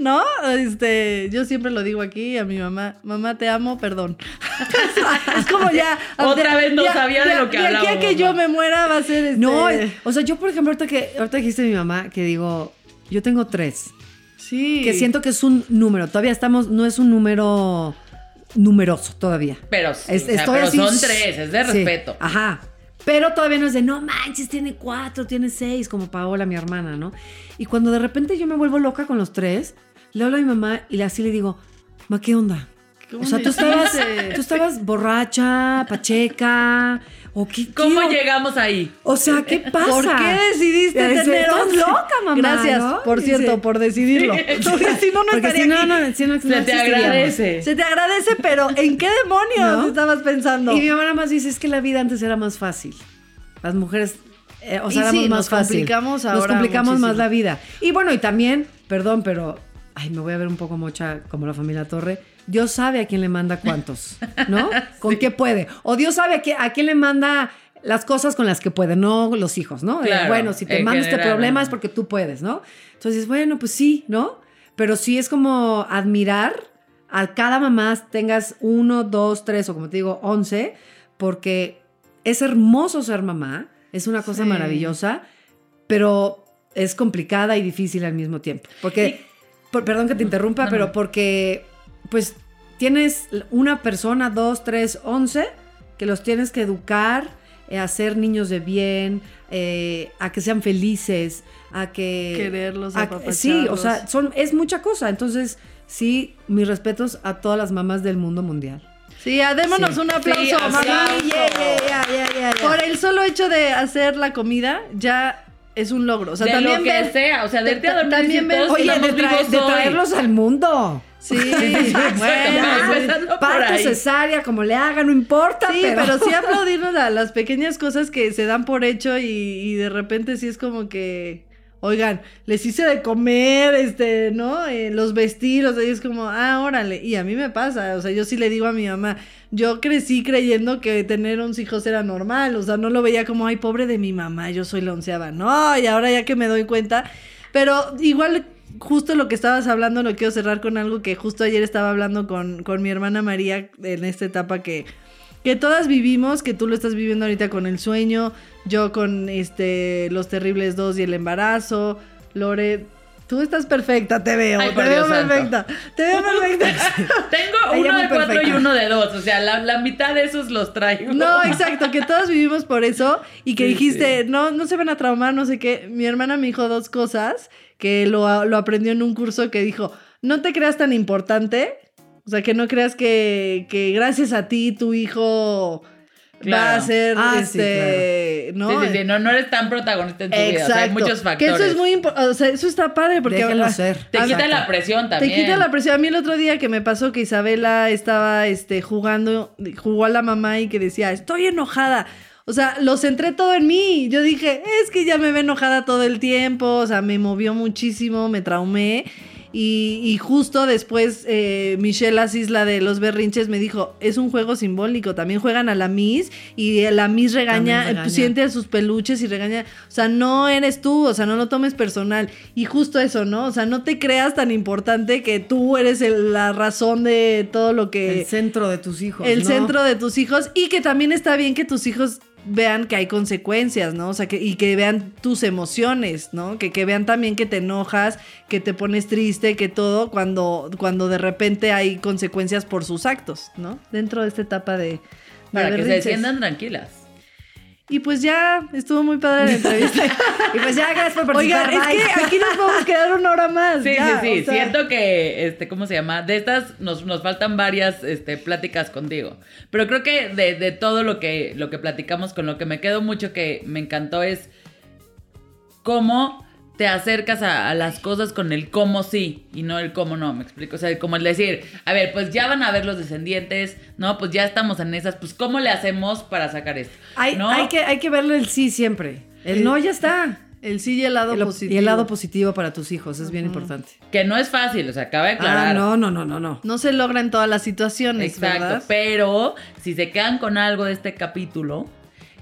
[SPEAKER 2] ¿no? Este, yo siempre lo digo aquí a mi mamá, mamá, te amo, perdón. es como ya.
[SPEAKER 1] Otra vez no sabía de lo que
[SPEAKER 2] De aquí a que yo me muera va a ser este.
[SPEAKER 3] No, o sea, yo por ejemplo, ahorita que ahorita dijiste mi mamá, que digo, yo tengo tres,
[SPEAKER 2] sí.
[SPEAKER 3] que siento que es un número, todavía estamos, no es un número numeroso todavía.
[SPEAKER 1] Pero, sí,
[SPEAKER 3] Es-
[SPEAKER 1] o sea,
[SPEAKER 3] estoy
[SPEAKER 1] pero
[SPEAKER 3] así,
[SPEAKER 1] son tres, es de
[SPEAKER 3] sí,
[SPEAKER 1] respeto.
[SPEAKER 3] Ajá. Pero todavía no es de, no manches, tiene cuatro, tiene seis, como Paola, mi hermana, ¿no? Y cuando de repente yo me vuelvo loca con los tres, le hablo a mi mamá y así le digo, ma, ¿qué onda?
[SPEAKER 2] ¿Cómo
[SPEAKER 3] O sea, tú estabas, tú estabas borracha, pacheca, o qué.
[SPEAKER 1] ¿Cómo llegamos ahí?
[SPEAKER 3] O sea, ¿qué pasa?
[SPEAKER 2] ¿Por qué decidiste tener
[SPEAKER 3] "Estás loca, mamá,
[SPEAKER 2] Gracias,
[SPEAKER 3] ¿no?
[SPEAKER 2] por cierto, por decidirlo. Porque si no, no
[SPEAKER 3] Porque
[SPEAKER 2] estaría
[SPEAKER 3] si no, no, si no,
[SPEAKER 1] Se te agradece.
[SPEAKER 2] Se te agradece, pero ¿en qué demonios estabas pensando?
[SPEAKER 3] Y mi mamá más dice, es que la vida antes era más fácil. Las mujeres, eh, o sea,
[SPEAKER 2] Y
[SPEAKER 3] éramos
[SPEAKER 2] sí,
[SPEAKER 3] más
[SPEAKER 2] nos
[SPEAKER 3] fácil.
[SPEAKER 2] complicamos
[SPEAKER 3] Nos
[SPEAKER 2] ahora
[SPEAKER 3] complicamos más la vida. Y bueno, y también, perdón, pero, ay, me voy a ver un poco mocha como la familia Torre. Dios sabe a quién le manda cuántos, ¿no? Con qué puede. O Dios sabe a, qué- a quién le manda las cosas con las que puede, no los hijos, ¿no?
[SPEAKER 1] Claro,
[SPEAKER 3] bueno, si te
[SPEAKER 1] en
[SPEAKER 3] mando este problema es porque tú puedes, ¿no? Entonces, bueno, pues sí, ¿no? Pero sí es como admirar a cada mamá tengas uno, dos, tres o como te digo, once, porque es hermoso ser mamá, es una cosa
[SPEAKER 2] Sí.
[SPEAKER 3] maravillosa, pero es complicada y difícil al mismo tiempo. Porque, por- perdón que te interrumpa,
[SPEAKER 1] no,
[SPEAKER 3] pero porque, pues, tienes una persona, dos, tres, once, que los tienes que educar, eh, a ser niños de bien, eh, a que sean felices, a que...
[SPEAKER 2] Quererlos,
[SPEAKER 3] a-. Sí, o sea, son, es mucha cosa. Entonces, sí, mis respetos a todas las mamás del mundo mundial.
[SPEAKER 2] Sí, démonos
[SPEAKER 3] Sí.
[SPEAKER 2] un aplauso,
[SPEAKER 1] Sí,
[SPEAKER 2] mamá.
[SPEAKER 1] aplauso.
[SPEAKER 2] Yeah, yeah, yeah, yeah, yeah, yeah. Por el solo hecho de hacer la comida, ya es un logro. O sea,
[SPEAKER 1] de
[SPEAKER 2] también
[SPEAKER 1] lo que sea, o sea, de
[SPEAKER 2] también
[SPEAKER 3] Oye, de, traer- de traerlos al mundo.
[SPEAKER 2] Sí, bueno,
[SPEAKER 3] Parto, cesárea, como le haga, no importa.
[SPEAKER 2] Sí, pero, sí aplaudirnos a las pequeñas cosas que se dan por hecho y, y de repente sí es como que, oigan, les hice de comer, este, ¿no? Eh, los sea, y es como, ah, órale. Y a mí me pasa, o sea, yo sí le digo a mi mamá, yo crecí creyendo que tener 11 hijos era normal, o sea, no lo veía como, ay, pobre de mi mamá, yo soy la onceava. No, y ahora ya que me doy cuenta, pero igual justo lo que estabas hablando, lo quiero cerrar con algo que justo ayer estaba hablando con, con mi hermana María en esta etapa que, que todas vivimos, que tú lo estás viviendo ahorita con el sueño, yo con este Los Terribles 2 y el embarazo, Lore, tú estás perfecta, te veo,
[SPEAKER 1] Ay,
[SPEAKER 2] te veo perfecta, te veo perfecta.
[SPEAKER 1] Tengo uno de cuatro y uno de dos. O sea, la, la mitad de esos los traigo.
[SPEAKER 2] No, exacto, que todos vivimos por eso y que
[SPEAKER 1] Sí,
[SPEAKER 2] dijiste, no, no se van a traumar, no sé qué. Mi hermana me dijo dos cosas que lo, lo aprendió en un curso que dijo, no te creas tan importante, o sea, que no creas que, que gracias a ti tu hijo va a ser,
[SPEAKER 3] Ah, sí,
[SPEAKER 2] este, ¿no?
[SPEAKER 1] Sí, sí, sí, no, no eres tan protagonista en tu vida. O sea, hay muchos
[SPEAKER 2] Que
[SPEAKER 1] factores.
[SPEAKER 2] eso es muy importante, o sea, eso está padre porque...
[SPEAKER 3] Déjenlo ser.
[SPEAKER 1] Te quita
[SPEAKER 3] Exacto.
[SPEAKER 1] la presión
[SPEAKER 2] te
[SPEAKER 1] también.
[SPEAKER 2] quita la presión. A mí el otro día que me pasó que Isabela estaba este, jugando, jugó a la mamá y que decía, estoy enojada. O sea, lo centré todo en mí. Yo dije, es que ya me ve enojada todo el tiempo. O sea, me movió muchísimo, me traumé. Y, y justo después eh, Michelle Asís, la de los berrinches, me dijo, es un juego simbólico, también juegan a la Miss y la Miss regaña, eh, siente a sus peluches y regaña, o sea, no eres tú, o sea, no lo tomes personal. Y justo eso, ¿no? O sea, no te creas tan importante que tú eres el- la razón de todo lo que...
[SPEAKER 3] El centro de tus hijos.
[SPEAKER 2] el
[SPEAKER 3] ¿no?
[SPEAKER 2] centro de tus hijos y que también está bien que tus hijos vean que hay consecuencias, ¿no? O sea, que, y que vean tus emociones, ¿no? Que, que vean también que te enojas, que te pones triste, que todo, cuando, cuando de repente hay consecuencias por sus actos, ¿no? Dentro de esta etapa de... de
[SPEAKER 1] Para que se sientan tranquilas.
[SPEAKER 2] Y pues ya estuvo muy padre la entrevista.
[SPEAKER 3] Y pues ya, gracias por participar.
[SPEAKER 2] Oigan, es que aquí nos vamos a quedar una hora más.
[SPEAKER 1] Sí,
[SPEAKER 2] ya,
[SPEAKER 1] sí, sí.
[SPEAKER 2] o sea.
[SPEAKER 1] Siento que, este, ¿cómo se llama? De estas nos, nos faltan varias este, pláticas contigo. Pero creo que de, de todo lo que, lo que platicamos, con lo que me quedo mucho que me encantó es cómo te acercas a, a las cosas con el cómo sí y no el cómo no, me explico. O sea, como el decir, a ver, pues ya van a ver los descendientes, ¿no? Pues ya estamos en esas, pues ¿cómo le hacemos para sacar esto?
[SPEAKER 3] Hay,
[SPEAKER 1] ¿No?
[SPEAKER 3] hay, que, hay que verle el sí siempre. El no ya está.
[SPEAKER 2] El sí y el lado
[SPEAKER 3] El-
[SPEAKER 2] positivo.
[SPEAKER 3] Y el lado positivo para tus hijos es bien importante.
[SPEAKER 1] Que no es fácil, o sea, acaba de aclarar.
[SPEAKER 3] Ah, no, no, no, no, no.
[SPEAKER 2] No se logra en todas las situaciones,
[SPEAKER 1] Exacto,
[SPEAKER 2] ¿verdad?
[SPEAKER 1] pero si se quedan con algo de este capítulo,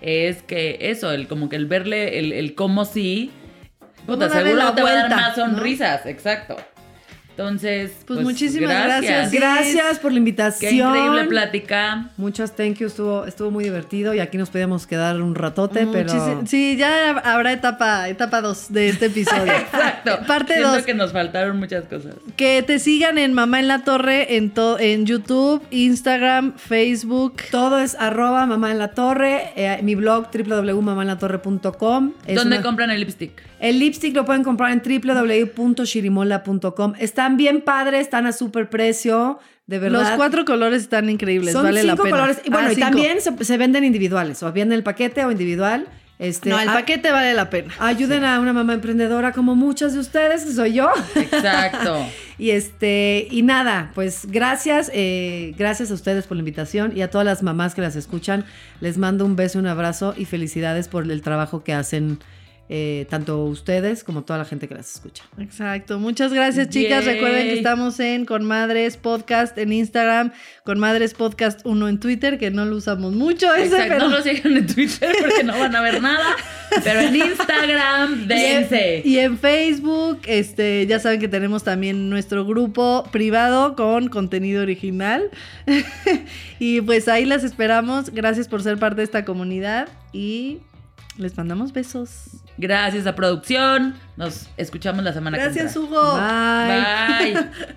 [SPEAKER 1] es que eso, el como que el verle el, el cómo sí, puta,
[SPEAKER 2] darle
[SPEAKER 1] seguro
[SPEAKER 2] la
[SPEAKER 1] te va a dar más
[SPEAKER 2] ¿no?
[SPEAKER 1] sonrisas, exacto. Entonces,
[SPEAKER 2] Pues muchísimas gracias.
[SPEAKER 3] Gracias por la invitación.
[SPEAKER 1] Qué increíble plática.
[SPEAKER 3] Muchas thank you, estuvo, estuvo muy divertido y aquí nos podíamos quedar un ratote, pero...
[SPEAKER 2] Sí, ya habrá etapa etapa 2 de este episodio.
[SPEAKER 1] Exacto.
[SPEAKER 2] Parte
[SPEAKER 1] Siento
[SPEAKER 2] 2.
[SPEAKER 1] que nos faltaron muchas cosas.
[SPEAKER 2] Que te sigan en Mamá en la Torre en, to- en YouTube, Instagram, Facebook.
[SPEAKER 3] Todo es arroba mamá en la torre, eh, mi blog www.mamanlatorre.com. Es
[SPEAKER 1] ¿Dónde
[SPEAKER 3] una-
[SPEAKER 1] compran el lipstick?
[SPEAKER 3] El lipstick lo pueden comprar en www.shirimola.com. Están bien padres, están a súper precio, de verdad.
[SPEAKER 2] Los cuatro colores están increíbles,
[SPEAKER 3] Son
[SPEAKER 2] vale la
[SPEAKER 3] cinco
[SPEAKER 2] pena.
[SPEAKER 3] colores. Y bueno,
[SPEAKER 2] Ah,
[SPEAKER 3] y
[SPEAKER 2] cinco.
[SPEAKER 3] también se, se venden individuales, o bien el paquete o individual. Este,
[SPEAKER 2] No, el
[SPEAKER 3] a-
[SPEAKER 2] paquete vale la pena.
[SPEAKER 3] Ayuden a una mamá emprendedora como muchas de ustedes, que soy yo.
[SPEAKER 1] Exacto.
[SPEAKER 3] Y este, y nada, pues gracias, eh, gracias a ustedes por la invitación y a todas las mamás que las escuchan. Les mando un beso, un abrazo y felicidades por el trabajo que hacen eh, tanto ustedes como toda la gente que las escucha.
[SPEAKER 2] Exacto. Muchas gracias, chicas.
[SPEAKER 1] Yay.
[SPEAKER 2] Recuerden que estamos en Con Madres Podcast en Instagram, Con Madres Podcast 1 en Twitter, que no lo usamos mucho ese,
[SPEAKER 1] Exacto.
[SPEAKER 2] pero...
[SPEAKER 1] No lo sigan en Twitter porque no van a ver nada. Pero en Instagram, dense.
[SPEAKER 2] Y en Facebook, este, ya saben que tenemos también nuestro grupo privado con contenido original. y pues ahí las esperamos. Gracias por ser parte de esta comunidad y les mandamos besos.
[SPEAKER 1] Gracias a producción. Nos escuchamos la semana
[SPEAKER 2] Gracias,
[SPEAKER 1] que entra.
[SPEAKER 2] Hugo.
[SPEAKER 3] Bye.
[SPEAKER 1] Bye.